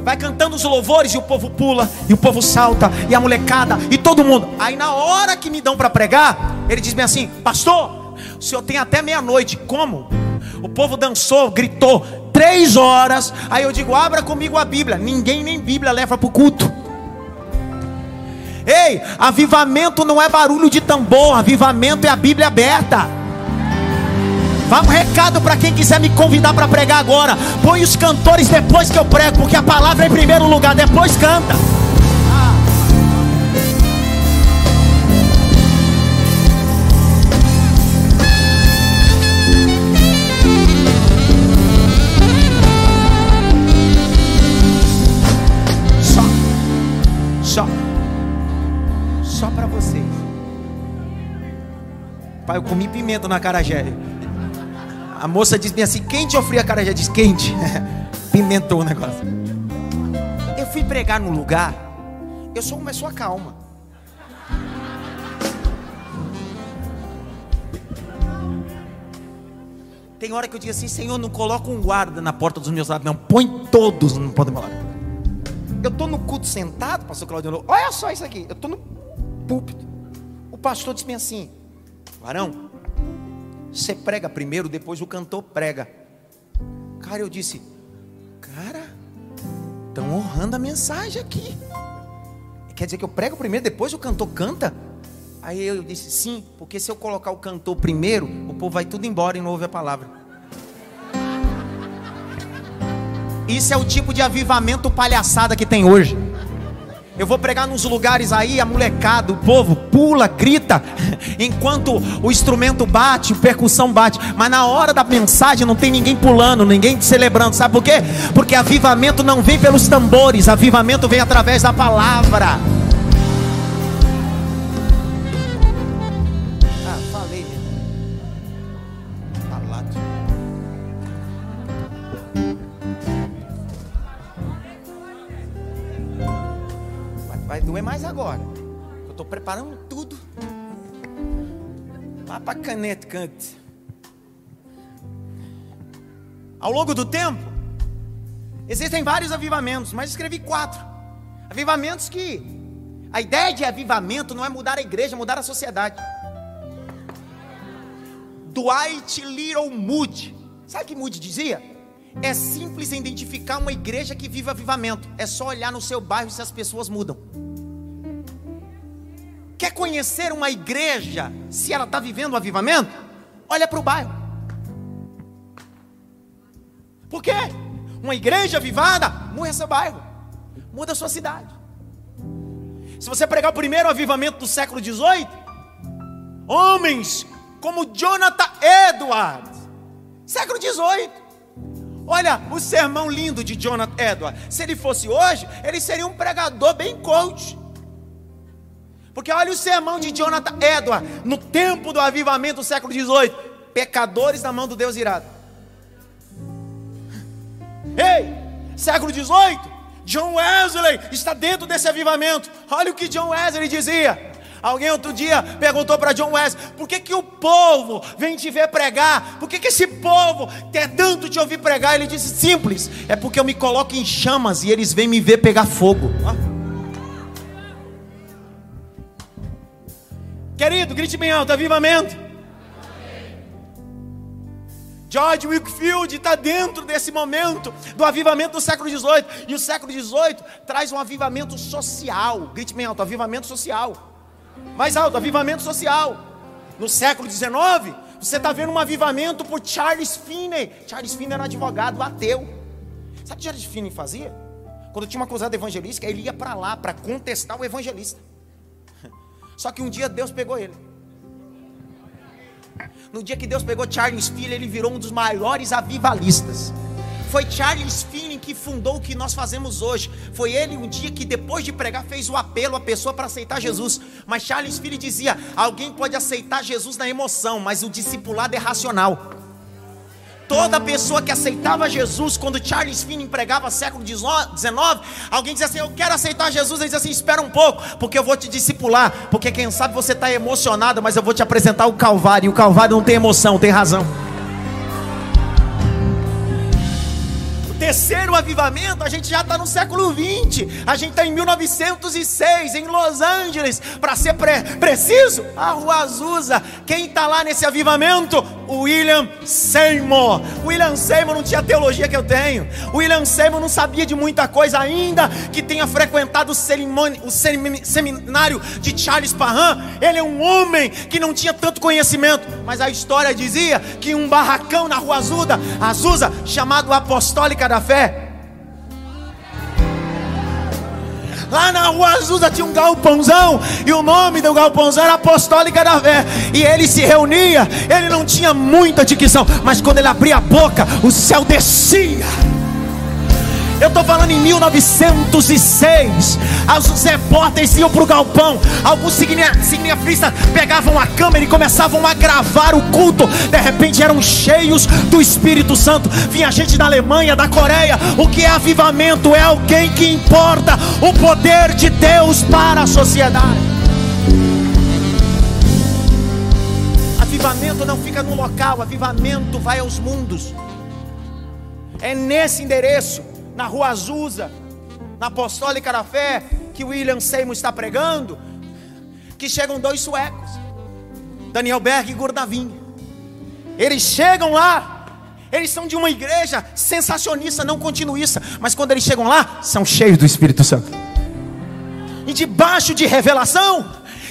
vai cantando os louvores e o povo pula, e o povo salta, e a molecada, e todo mundo. Aí na hora que me dão para pregar, ele diz bem assim: Pastor, o senhor tem até meia-noite. Como? O povo dançou, gritou, três horas. Aí eu digo: Abra comigo a Bíblia. Ninguém nem Bíblia leva para o culto. Ei, avivamento não é barulho de tambor, avivamento é a Bíblia aberta. Vá um recado para quem quiser me convidar para pregar agora. Põe os cantores depois que eu prego, porque a palavra é em primeiro lugar, depois canta. Só, só, só para vocês. Pai, eu comi pimenta na cara a moça diz bem assim: quente ou frio? A cara já diz quente. Pimentou o negócio. Eu fui pregar num lugar. Eu sou uma pessoa calma. Tem hora que eu digo assim: Senhor, não coloca um guarda na porta dos meus lábios, não. Põe todos do meu lado. Eu estou no culto sentado, pastor Claudio. Olha só isso aqui. Eu estou no púlpito. O pastor disse bem assim: Varão, você prega primeiro, depois o cantor prega. Cara, eu disse, cara, estão honrando a mensagem aqui. Quer dizer que eu prego primeiro, depois o cantor canta? Aí eu disse, sim, porque se eu colocar o cantor primeiro, o povo vai tudo embora e não ouve a palavra. Isso é o tipo de avivamento palhaçada que tem hoje. Eu vou pregar nos lugares aí, a molecada, o povo pula, grita, enquanto o instrumento bate, a percussão bate. Mas na hora da mensagem não tem ninguém pulando, ninguém celebrando. Sabe por quê? Porque avivamento não vem pelos tambores, avivamento vem através da palavra. Doer mais agora. Eu estou preparando tudo. Lá para caneta, cante. Ao longo do tempo, existem vários avivamentos, mas escrevi quatro. Avivamentos que a ideia de avivamento não é mudar a igreja, é mudar a sociedade. Dwight Little Moody, sabe o que Moody dizia? É simples identificar uma igreja que vive avivamento. É só olhar no seu bairro se as pessoas mudam. Quer conhecer uma igreja, se ela está vivendo o um avivamento? Olha para o bairro. Por quê? Uma igreja avivada muda seu bairro, muda sua cidade. Se você pregar o primeiro avivamento do século XVIII, homens como Jonathan Edwards, século XVIII. Olha o sermão lindo de Jonathan Edwards. Se ele fosse hoje, ele seria um pregador bem coach. Porque olha o sermão de Jonathan Edward, no tempo do avivamento do século XVIII: pecadores na mão do Deus irado. Ei, século XVIII, John Wesley está dentro desse avivamento. Olha o que John Wesley dizia: Alguém outro dia perguntou para John Wesley: por que, que o povo vem te ver pregar? Por que, que esse povo quer tanto te ouvir pregar? Ele disse: simples, é porque eu me coloco em chamas e eles vêm me ver pegar fogo. Querido, grite bem alto: avivamento. George Wickfield está dentro desse momento do avivamento do século XVIII. E o século XVIII traz um avivamento social. Grite bem alto: avivamento social. Mais alto, avivamento social. No século XIX, você está vendo um avivamento por Charles Finney. Charles Finney era um advogado ateu. Sabe o que Charles Finney fazia? Quando tinha uma cruzada evangelística, ele ia para lá para contestar o evangelista. Só que um dia Deus pegou ele. No dia que Deus pegou Charles Finney, ele virou um dos maiores avivalistas. Foi Charles Finney que fundou o que nós fazemos hoje. Foi ele um dia que depois de pregar fez o apelo à pessoa para aceitar Jesus. Mas Charles Finney dizia: alguém pode aceitar Jesus na emoção, mas o discipulado é racional. Toda pessoa que aceitava Jesus, quando Charles Finney pregava século XIX, alguém dizia assim: Eu quero aceitar Jesus. Ele dizia assim: Espera um pouco, porque eu vou te discipular. Porque quem sabe você está emocionado, mas eu vou te apresentar o Calvário. E o Calvário não tem emoção, tem razão. Terceiro avivamento, a gente já está no século 20, a gente está em 1906, em Los Angeles, para ser pre preciso, a Rua Azusa. Quem está lá nesse avivamento? William Seymour. William Seymour não tinha a teologia que eu tenho. William Seymour não sabia de muita coisa ainda que tenha frequentado o, seminário de Charles Parham. Ele é um homem que não tinha tanto conhecimento, mas a história dizia que um barracão na Rua Azusa, Azusa chamado Apostólica da Fé, Lá na rua Azusa tinha um galpãozão. E o nome do galpãozão era Apostólica da Fé. E ele se reunia. Ele não tinha muita dicção. Mas quando ele abria a boca, o céu descia. Eu estou falando em 1906. Os repórteres iam para o galpão. Alguns cineafistas pegavam a câmera e começavam a gravar o culto. De repente eram cheios do Espírito Santo. Vinha gente da Alemanha, da Coreia. O que é avivamento? É alguém que importa o poder de Deus para a sociedade. Avivamento não fica no local, avivamento vai aos mundos. É nesse endereço na Rua Azusa, na Apostólica da Fé, que William Seymour está pregando, que chegam dois suecos, Daniel Berg e Gurdavin. Eles chegam lá, eles são de uma igreja sensacionista, não continuista, mas quando eles chegam lá, são cheios do Espírito Santo. E debaixo de revelação,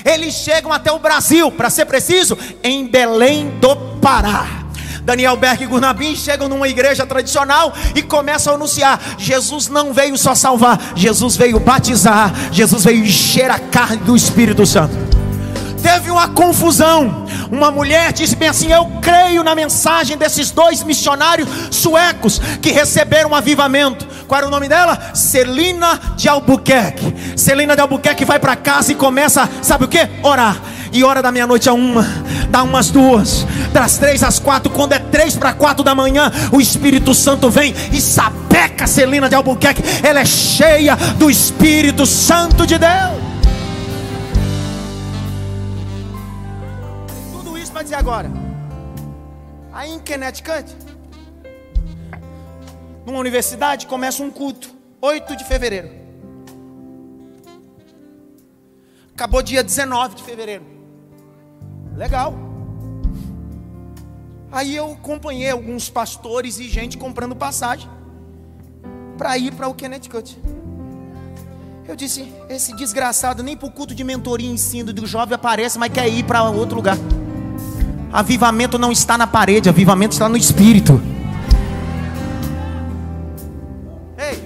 eles chegam até o Brasil, para ser preciso, em Belém do Pará. Daniel Berg e Gurnabim chegam numa igreja tradicional e começam a anunciar: Jesus não veio só salvar, Jesus veio batizar, Jesus veio encher a carne do Espírito Santo. Teve uma confusão. Uma mulher disse bem assim: Eu creio na mensagem desses dois missionários suecos que receberam um avivamento. Qual era o nome dela? Celina de Albuquerque. Celina de Albuquerque vai para casa e começa, sabe o que? Orar e hora da meia-noite a uma, dá umas duas, das três às quatro, quando é três para quatro da manhã, o Espírito Santo vem e sapeca Celina de Albuquerque, ela é cheia do Espírito Santo de Deus. Dizer agora, aí em Connecticut, numa universidade, começa um culto, 8 de fevereiro. Acabou dia 19 de fevereiro. Legal. Aí eu acompanhei alguns pastores e gente comprando passagem para ir para o Connecticut. Eu disse: esse desgraçado nem para o culto de mentoria e ensino do jovem aparece, mas quer ir para outro lugar. Avivamento não está na parede, avivamento está no espírito. Ei,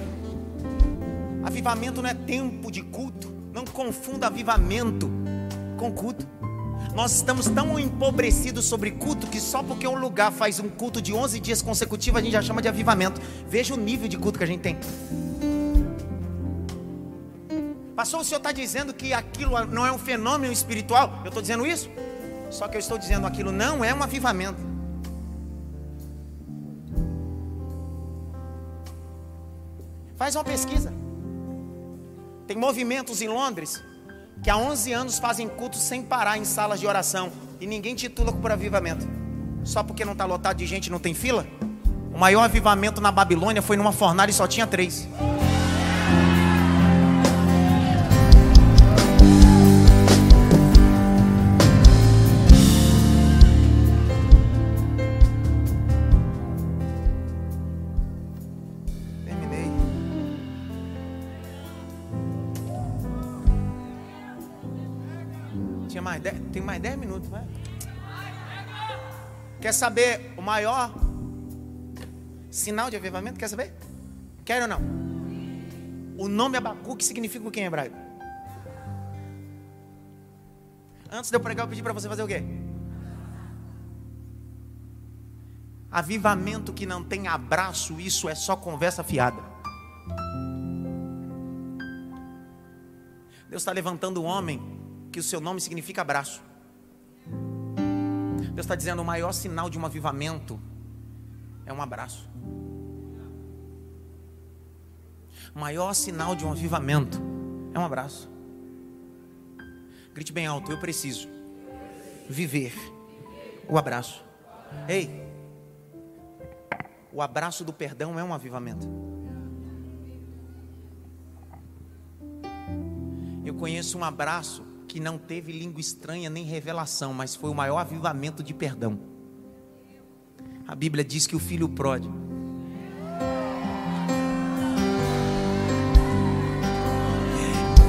avivamento não é tempo de culto. Não confunda avivamento com culto. Nós estamos tão empobrecidos sobre culto que só porque um lugar faz um culto de 11 dias consecutivos a gente já chama de avivamento. Veja o nível de culto que a gente tem. Pastor, o senhor está dizendo que aquilo não é um fenômeno espiritual? Eu estou dizendo isso? Só que eu estou dizendo aquilo não é um avivamento. Faz uma pesquisa. Tem movimentos em Londres que há 11 anos fazem cultos sem parar em salas de oração e ninguém titula por avivamento. Só porque não está lotado de gente, não tem fila? O maior avivamento na Babilônia foi numa fornalha e só tinha três. Tinha mais dez, tem mais 10 minutos, vai. Quer saber o maior sinal de avivamento? Quer saber? Quer ou não? O nome Abacuque significa o que em hebraico? Antes de eu pregar, eu pedi para você fazer o quê? Avivamento que não tem abraço, isso é só conversa fiada. Deus está levantando um homem que o seu nome significa abraço. Deus está dizendo: o maior sinal de um avivamento é um abraço. O maior sinal de um avivamento é um abraço. Grite bem alto: eu preciso viver o abraço. Ei, o abraço do perdão é um avivamento. Eu conheço um abraço que não teve língua estranha nem revelação, mas foi o maior avivamento de perdão. A Bíblia diz que o filho pródigo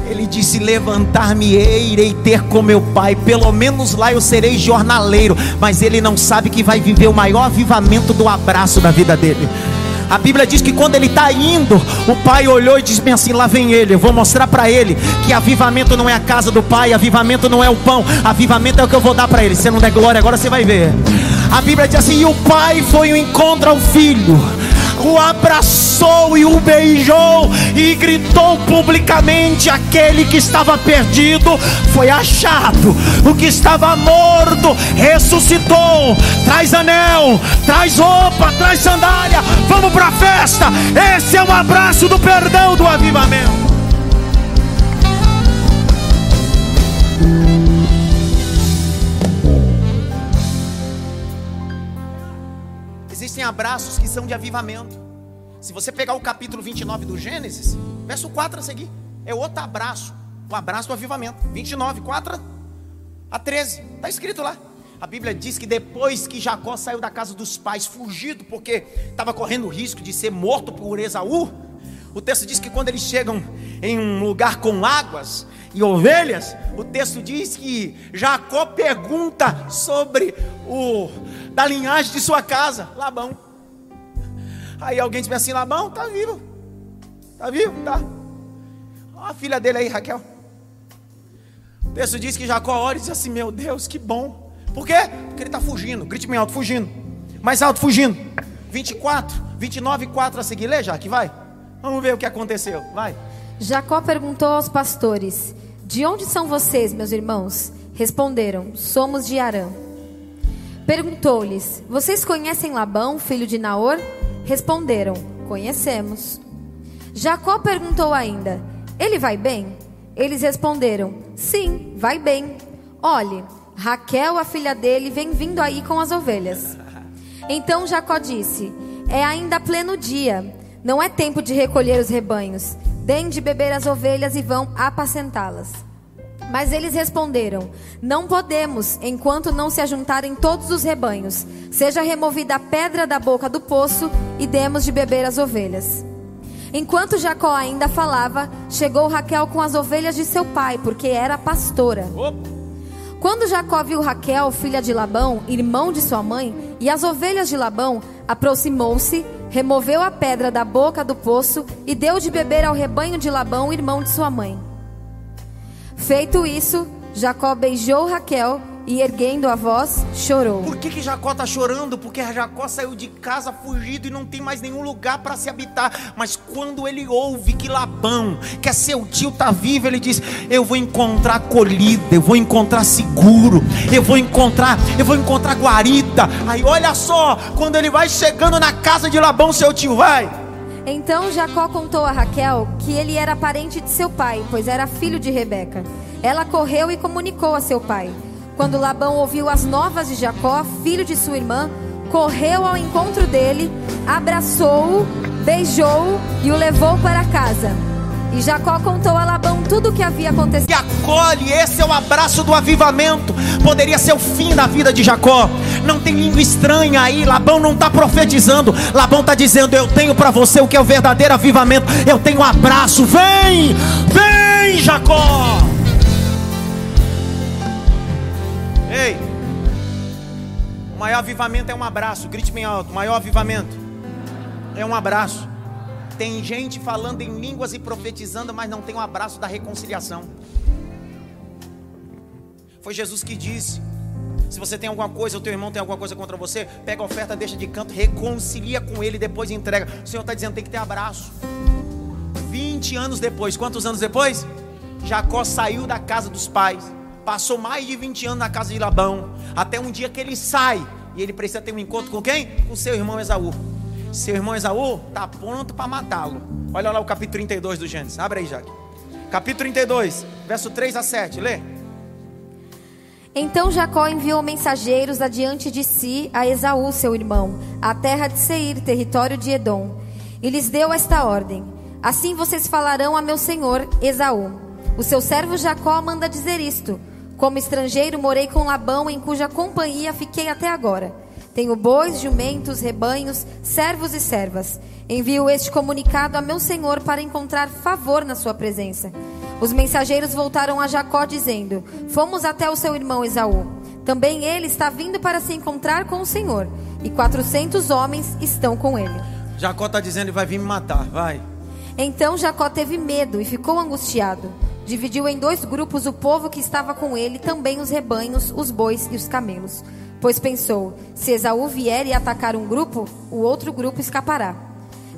Ele disse: Levantar-me-ei, irei ter com meu pai. Pelo menos lá eu serei jornaleiro. Mas ele não sabe que vai viver o maior avivamento do abraço da vida dele. A Bíblia diz que quando ele está indo, o pai olhou e disse assim: Lá vem ele. Eu vou mostrar para ele que avivamento não é a casa do pai, avivamento não é o pão, avivamento é o que eu vou dar para ele. Se não der glória, agora você vai ver. A Bíblia diz assim: E o pai foi o encontro ao filho o abraçou e o beijou e gritou publicamente: aquele que estava perdido foi achado, o que estava morto ressuscitou. Traz anel, traz roupa, traz sandália, vamos para a festa. Esse é o abraço do perdão do avivamento. Abraços que são de avivamento. Se você pegar o capítulo 29 do Gênesis, verso 4 a seguir, é outro abraço, o abraço do avivamento. 29, 4 a 13, está escrito lá. A Bíblia diz que depois que Jacó saiu da casa dos pais, fugido, porque estava correndo o risco de ser morto por Esaú, o texto diz que quando eles chegam em um lugar com águas e ovelhas, o texto diz que Jacó pergunta sobre o da linhagem de sua casa, Labão. Aí alguém diz assim: Labão, tá vivo, tá vivo, tá. A filha dele aí, Raquel. O texto diz que Jacó olha e diz assim: Meu Deus, que bom. Por quê? Porque ele está fugindo. Grite bem alto, fugindo. Mais alto, fugindo. 24, 29 e 4 a seguir. Lê, já que vai. Vamos ver o que aconteceu. Vai. Jacó perguntou aos pastores: De onde são vocês, meus irmãos? Responderam: Somos de Arã. Perguntou-lhes: Vocês conhecem Labão, filho de Naor? Responderam: Conhecemos. Jacó perguntou ainda: Ele vai bem? Eles responderam: Sim, vai bem. Olhe, Raquel, a filha dele, vem vindo aí com as ovelhas. Então Jacó disse: É ainda pleno dia, não é tempo de recolher os rebanhos. Deem de beber as ovelhas e vão apacentá-las. Mas eles responderam: Não podemos, enquanto não se ajuntarem todos os rebanhos. Seja removida a pedra da boca do poço e demos de beber as ovelhas. Enquanto Jacó ainda falava, chegou Raquel com as ovelhas de seu pai, porque era pastora. Quando Jacó viu Raquel, filha de Labão, irmão de sua mãe, e as ovelhas de Labão, aproximou-se, removeu a pedra da boca do poço e deu de beber ao rebanho de Labão, irmão de sua mãe. Feito isso, Jacó beijou Raquel e, erguendo a voz, chorou. Por que, que Jacó está chorando? Porque Jacó saiu de casa fugido e não tem mais nenhum lugar para se habitar. Mas quando ele ouve que Labão, que é seu tio, está vivo, ele diz: Eu vou encontrar acolhida, eu vou encontrar seguro, eu vou encontrar, eu vou encontrar guarita. Aí olha só, quando ele vai chegando na casa de Labão, seu tio vai. Então Jacó contou a Raquel que ele era parente de seu pai, pois era filho de Rebeca. ela correu e comunicou a seu pai. Quando Labão ouviu as novas de Jacó, filho de sua irmã, correu ao encontro dele, abraçou-o, beijou-o e o levou para casa. E Jacó contou a Labão tudo o que havia acontecido. E acolhe, esse é o abraço do avivamento. Poderia ser o fim da vida de Jacó. Não tem língua estranha aí. Labão não está profetizando. Labão está dizendo: Eu tenho para você o que é o verdadeiro avivamento. Eu tenho um abraço. Vem, vem, Jacó. Ei, o maior avivamento é um abraço. Grite bem alto: o maior avivamento é um abraço. Tem gente falando em línguas e profetizando, mas não tem o um abraço da reconciliação. Foi Jesus que disse: se você tem alguma coisa, o teu irmão tem alguma coisa contra você, pega a oferta, deixa de canto, reconcilia com ele, depois entrega. O Senhor está dizendo tem que ter abraço. 20 anos depois, quantos anos depois? Jacó saiu da casa dos pais, passou mais de 20 anos na casa de Labão, até um dia que ele sai e ele precisa ter um encontro com quem? Com seu irmão Esaú. Seu irmão Esaú está pronto para matá-lo. Olha lá o capítulo 32 do Gênesis. Abre aí, Jaque. Capítulo 32, verso 3 a 7. Lê. Então Jacó enviou mensageiros adiante de si a Esaú, seu irmão, à terra de Seir, território de Edom, e lhes deu esta ordem: Assim vocês falarão a meu senhor Esaú. O seu servo Jacó manda dizer isto: Como estrangeiro morei com Labão, em cuja companhia fiquei até agora. Tenho bois, jumentos, rebanhos, servos e servas. Envio este comunicado a meu senhor para encontrar favor na sua presença. Os mensageiros voltaram a Jacó dizendo: Fomos até o seu irmão Esaú. Também ele está vindo para se encontrar com o Senhor, e quatrocentos homens estão com ele. Jacó está dizendo: Vai vir me matar, vai. Então Jacó teve medo e ficou angustiado. Dividiu em dois grupos o povo que estava com ele, também os rebanhos, os bois e os camelos. Pois pensou: se Esaú vier e atacar um grupo, o outro grupo escapará.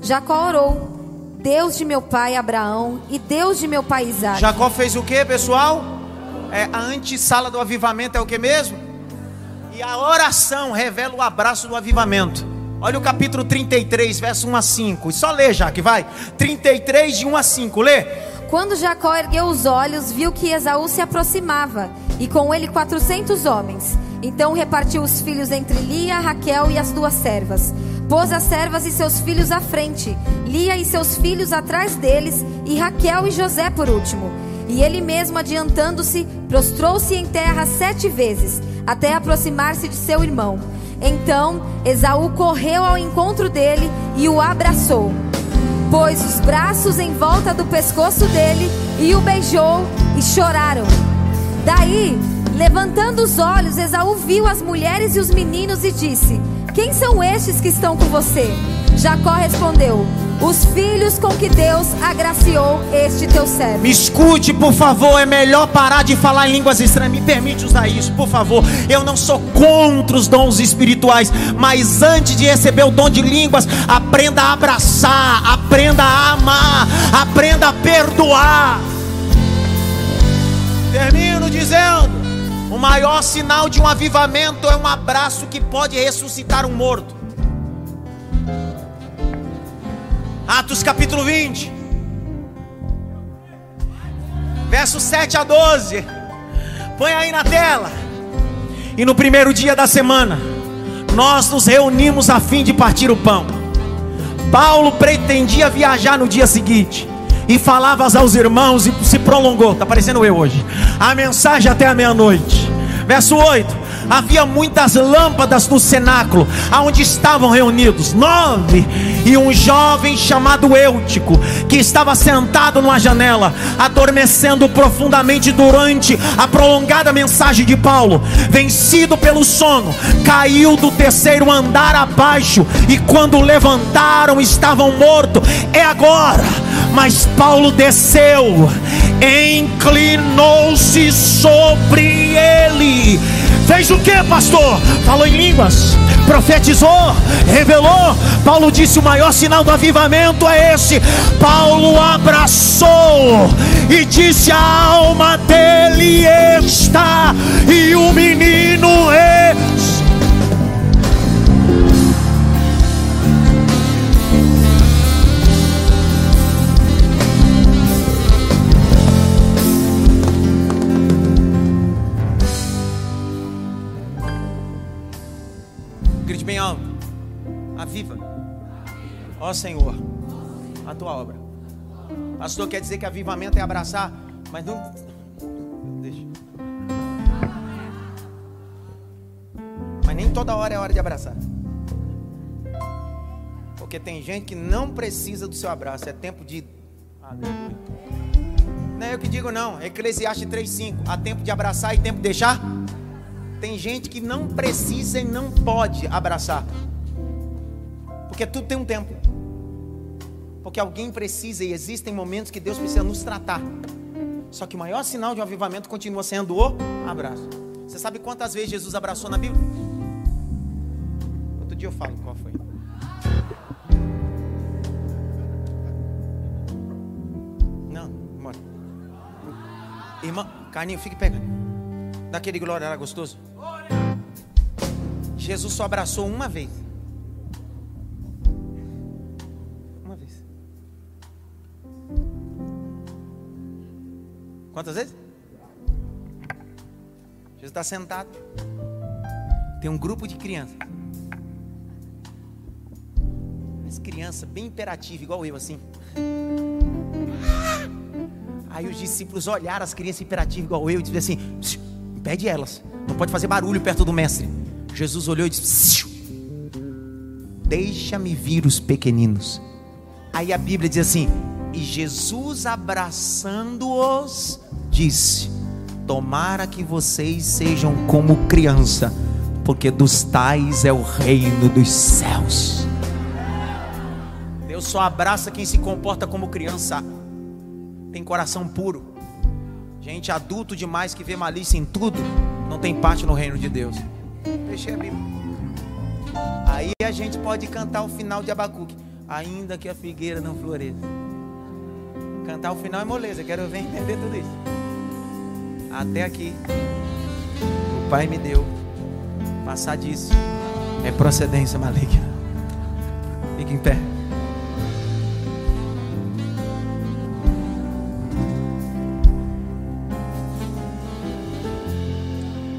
Jacó orou: Deus de meu pai Abraão e Deus de meu pai Isaac. Jacó fez o que, pessoal? É, a antessala do avivamento é o que mesmo? E a oração revela o abraço do avivamento. Olha o capítulo 33, verso 1 a 5. E só lê, Jaque, vai. 33, de 1 a 5, lê. Quando Jacó ergueu os olhos, viu que Esaú se aproximava, e com ele quatrocentos homens. Então repartiu os filhos entre Lia, Raquel e as duas servas. Pôs as servas e seus filhos à frente, Lia e seus filhos atrás deles, e Raquel e José por último. E ele mesmo, adiantando-se, prostrou-se em terra sete vezes, até aproximar-se de seu irmão. Então Esaú correu ao encontro dele e o abraçou. Pôs os braços em volta do pescoço dele e o beijou, e choraram. Daí Levantando os olhos, Esaú viu as mulheres e os meninos e disse: Quem são estes que estão com você? Jacó respondeu: Os filhos com que Deus agraciou este teu servo. Me escute, por favor. É melhor parar de falar em línguas estranhas. Me permite usar isso, por favor. Eu não sou contra os dons espirituais, mas antes de receber o dom de línguas, aprenda a abraçar, aprenda a amar, aprenda a perdoar. Termino dizendo. O maior sinal de um avivamento é um abraço que pode ressuscitar um morto. Atos capítulo 20, verso 7 a 12. Põe aí na tela. E no primeiro dia da semana, nós nos reunimos a fim de partir o pão. Paulo pretendia viajar no dia seguinte e falava aos irmãos e se prolongou. Está parecendo eu hoje. A mensagem até a meia-noite. Verso 8 havia muitas lâmpadas no cenáculo, aonde estavam reunidos nove, e um jovem chamado Eutico, que estava sentado numa janela, adormecendo profundamente durante a prolongada mensagem de Paulo, vencido pelo sono, caiu do terceiro andar abaixo, e quando levantaram, estavam mortos. É agora mas Paulo desceu, inclinou-se sobre ele. Fez o que, pastor? Falou em línguas, profetizou, revelou. Paulo disse: o maior sinal do avivamento é esse. Paulo abraçou e disse: a alma dele está, e o menino é Ó Senhor, a tua obra. Pastor quer dizer que avivamento é abraçar, mas não. Deixa. Mas nem toda hora é hora de abraçar. Porque tem gente que não precisa do seu abraço, é tempo de. Não é eu que digo, não. Eclesiastes 3,5. Há tempo de abraçar e tempo de deixar? Tem gente que não precisa e não pode abraçar. Porque tudo tem um tempo. Porque alguém precisa e existem momentos que Deus precisa nos tratar. Só que o maior sinal de um avivamento continua sendo o abraço. Você sabe quantas vezes Jesus abraçou na Bíblia? Outro dia eu falo qual foi. Não, bora. Irmã, Carninho, fique pegando. Daquele glória era gostoso. Jesus só abraçou uma vez. Quantas vezes? Jesus está sentado. Tem um grupo de crianças. Mas criança bem imperativa, igual eu, assim. Aí os discípulos olharam as crianças imperativas, igual eu, e disseram assim: impede elas. Não pode fazer barulho perto do mestre. Jesus olhou e disse: Deixa-me vir os pequeninos. Aí a Bíblia diz assim: E Jesus abraçando-os, disse: Tomara que vocês sejam como criança, porque dos tais é o reino dos céus. Deus só abraça quem se comporta como criança, tem coração puro. Gente adulto demais que vê malícia em tudo, não tem parte no reino de Deus. Fechei a Bíblia. Aí a gente pode cantar o final de Abacuque. Ainda que a figueira não floresça. Cantar o final é moleza, quero ver entender tudo isso. Até aqui, o Pai me deu. Passar disso é procedência maligna. Fique em pé.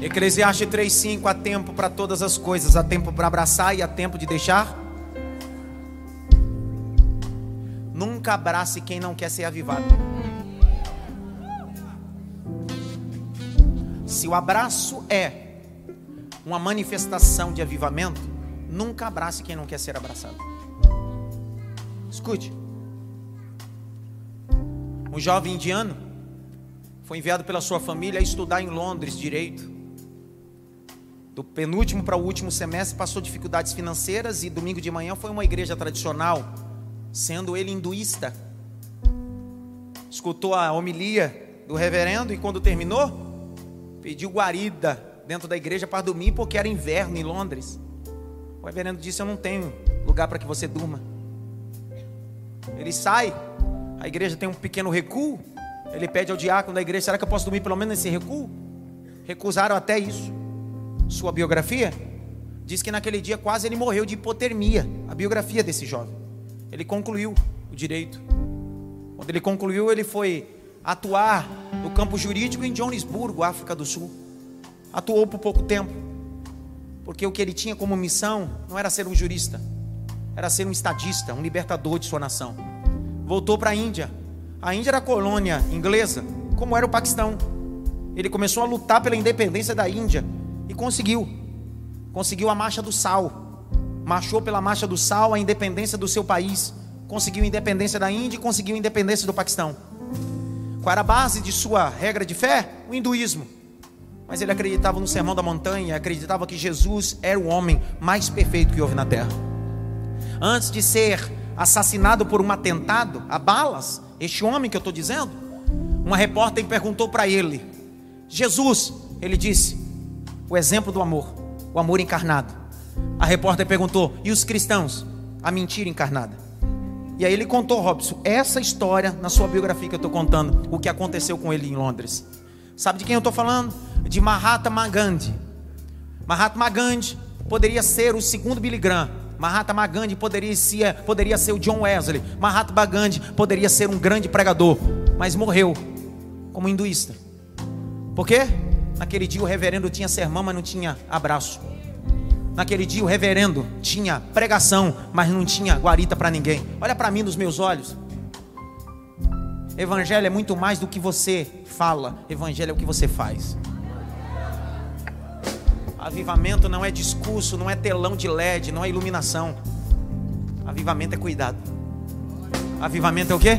Eclesiastes 3,5: há tempo para todas as coisas, há tempo para abraçar e há tempo de deixar. Nunca abrace quem não quer ser avivado. Se o abraço é uma manifestação de avivamento, nunca abrace quem não quer ser abraçado. Escute. Um jovem indiano foi enviado pela sua família a estudar em Londres direito do penúltimo para o último semestre passou dificuldades financeiras e domingo de manhã foi uma igreja tradicional, sendo ele hinduísta. Escutou a homilia do reverendo e quando terminou, pediu guarida dentro da igreja para dormir porque era inverno em Londres. O reverendo disse: Eu não tenho lugar para que você durma. Ele sai, a igreja tem um pequeno recuo. Ele pede ao diácono da igreja: Será que eu posso dormir pelo menos nesse recuo? Recusaram até isso sua biografia, diz que naquele dia quase ele morreu de hipotermia. A biografia desse jovem. Ele concluiu o direito. Quando ele concluiu, ele foi atuar no campo jurídico em Johannesburgo, África do Sul. Atuou por pouco tempo, porque o que ele tinha como missão não era ser um jurista, era ser um estadista, um libertador de sua nação. Voltou para a Índia. A Índia era colônia inglesa, como era o Paquistão. Ele começou a lutar pela independência da Índia e conseguiu. Conseguiu a marcha do sal. Marchou pela marcha do sal a independência do seu país. Conseguiu a independência da Índia e conseguiu a independência do Paquistão. Qual era a base de sua regra de fé? O hinduísmo. Mas ele acreditava no sermão da montanha, acreditava que Jesus era o homem mais perfeito que houve na terra. Antes de ser assassinado por um atentado a balas, este homem que eu estou dizendo, uma repórter perguntou para ele: Jesus, ele disse, o exemplo do amor, o amor encarnado. A repórter perguntou: e os cristãos? A mentira encarnada. E aí ele contou, Robson, essa história na sua biografia que eu estou contando, o que aconteceu com ele em Londres. Sabe de quem eu estou falando? De Mahatma Gandhi. Mahatma Gandhi poderia ser o segundo Billy Graham. Mahatma Gandhi poderia ser, poderia ser o John Wesley. Mahatma Gandhi poderia ser um grande pregador, mas morreu como hinduísta. Por quê? Naquele dia o reverendo tinha sermão, mas não tinha abraço. Naquele dia o reverendo tinha pregação, mas não tinha guarita para ninguém. Olha para mim nos meus olhos. Evangelho é muito mais do que você fala, evangelho é o que você faz. Avivamento não é discurso, não é telão de LED, não é iluminação. Avivamento é cuidado. Avivamento é o quê?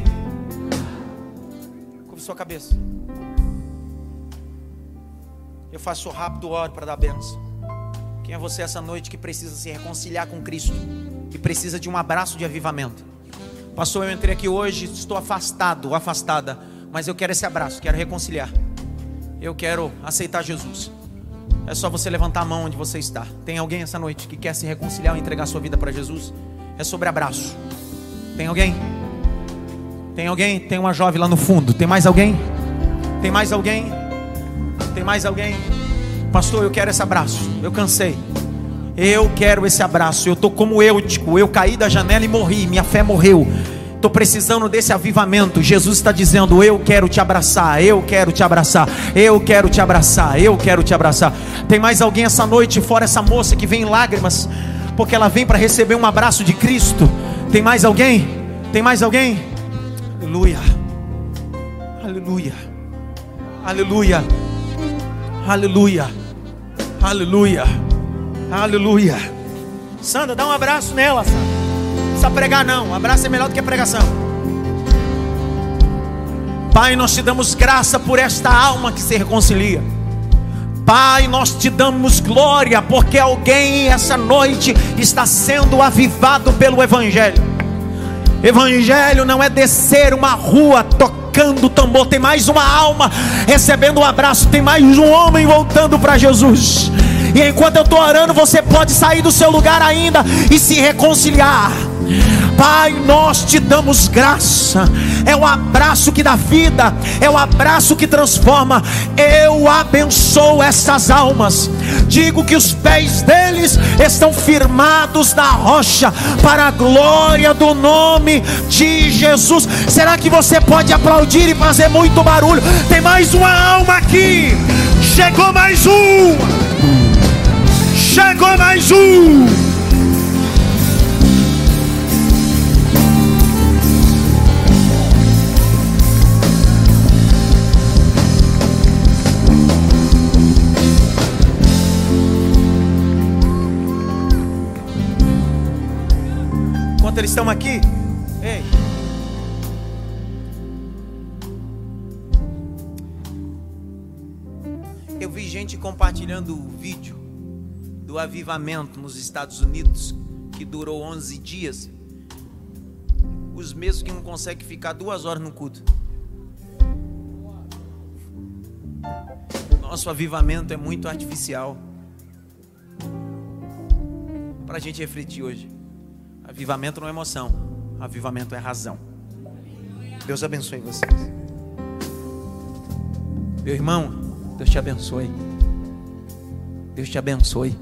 Curva sua cabeça. Eu faço rápido oro para dar benção. Quem é você essa noite que precisa se reconciliar com Cristo? Que precisa de um abraço de avivamento? Pastor, eu entrei aqui hoje, estou afastado, afastada, mas eu quero esse abraço, quero reconciliar. Eu quero aceitar Jesus. É só você levantar a mão onde você está. Tem alguém essa noite que quer se reconciliar ou entregar sua vida para Jesus? É sobre abraço. Tem alguém? Tem alguém? Tem uma jovem lá no fundo. Tem mais alguém? Tem mais alguém? Tem mais alguém? Pastor, eu quero esse abraço. Eu cansei. Eu quero esse abraço. Eu estou como Eutico. Eu caí da janela e morri. Minha fé morreu. Estou precisando desse avivamento. Jesus está dizendo: Eu quero te abraçar. Eu quero te abraçar. Eu quero te abraçar. Eu quero te abraçar. Tem mais alguém essa noite, fora essa moça que vem em lágrimas, porque ela vem para receber um abraço de Cristo? Tem mais alguém? Tem mais alguém? Aleluia. Aleluia. Aleluia. Aleluia. Aleluia. Aleluia. Sandra, dá um abraço nela, Sandra. Não precisa pregar, não. Abraço é melhor do que pregação. Pai, nós te damos graça por esta alma que se reconcilia. Pai, nós te damos glória porque alguém essa noite está sendo avivado pelo Evangelho. Evangelho não é descer uma rua tocando tambor, tem mais uma alma recebendo um abraço, tem mais um homem voltando para Jesus. E enquanto eu estou orando, você pode sair do seu lugar ainda e se reconciliar. Pai, nós te damos graça. É o abraço que dá vida, é o abraço que transforma. Eu abençoo essas almas. Digo que os pés deles estão firmados na rocha para a glória do nome de Jesus. Será que você pode aplaudir e fazer muito barulho? Tem mais uma alma aqui. Chegou mais um. Chegou mais um. Eles estão aqui, ei. Eu vi gente compartilhando o vídeo do avivamento nos Estados Unidos, que durou 11 dias, os mesmos que não conseguem ficar duas horas no culto. Nosso avivamento é muito artificial. Para a gente refletir hoje. Avivamento não é emoção, avivamento é razão. Deus abençoe vocês. Meu irmão, Deus te abençoe. Deus te abençoe.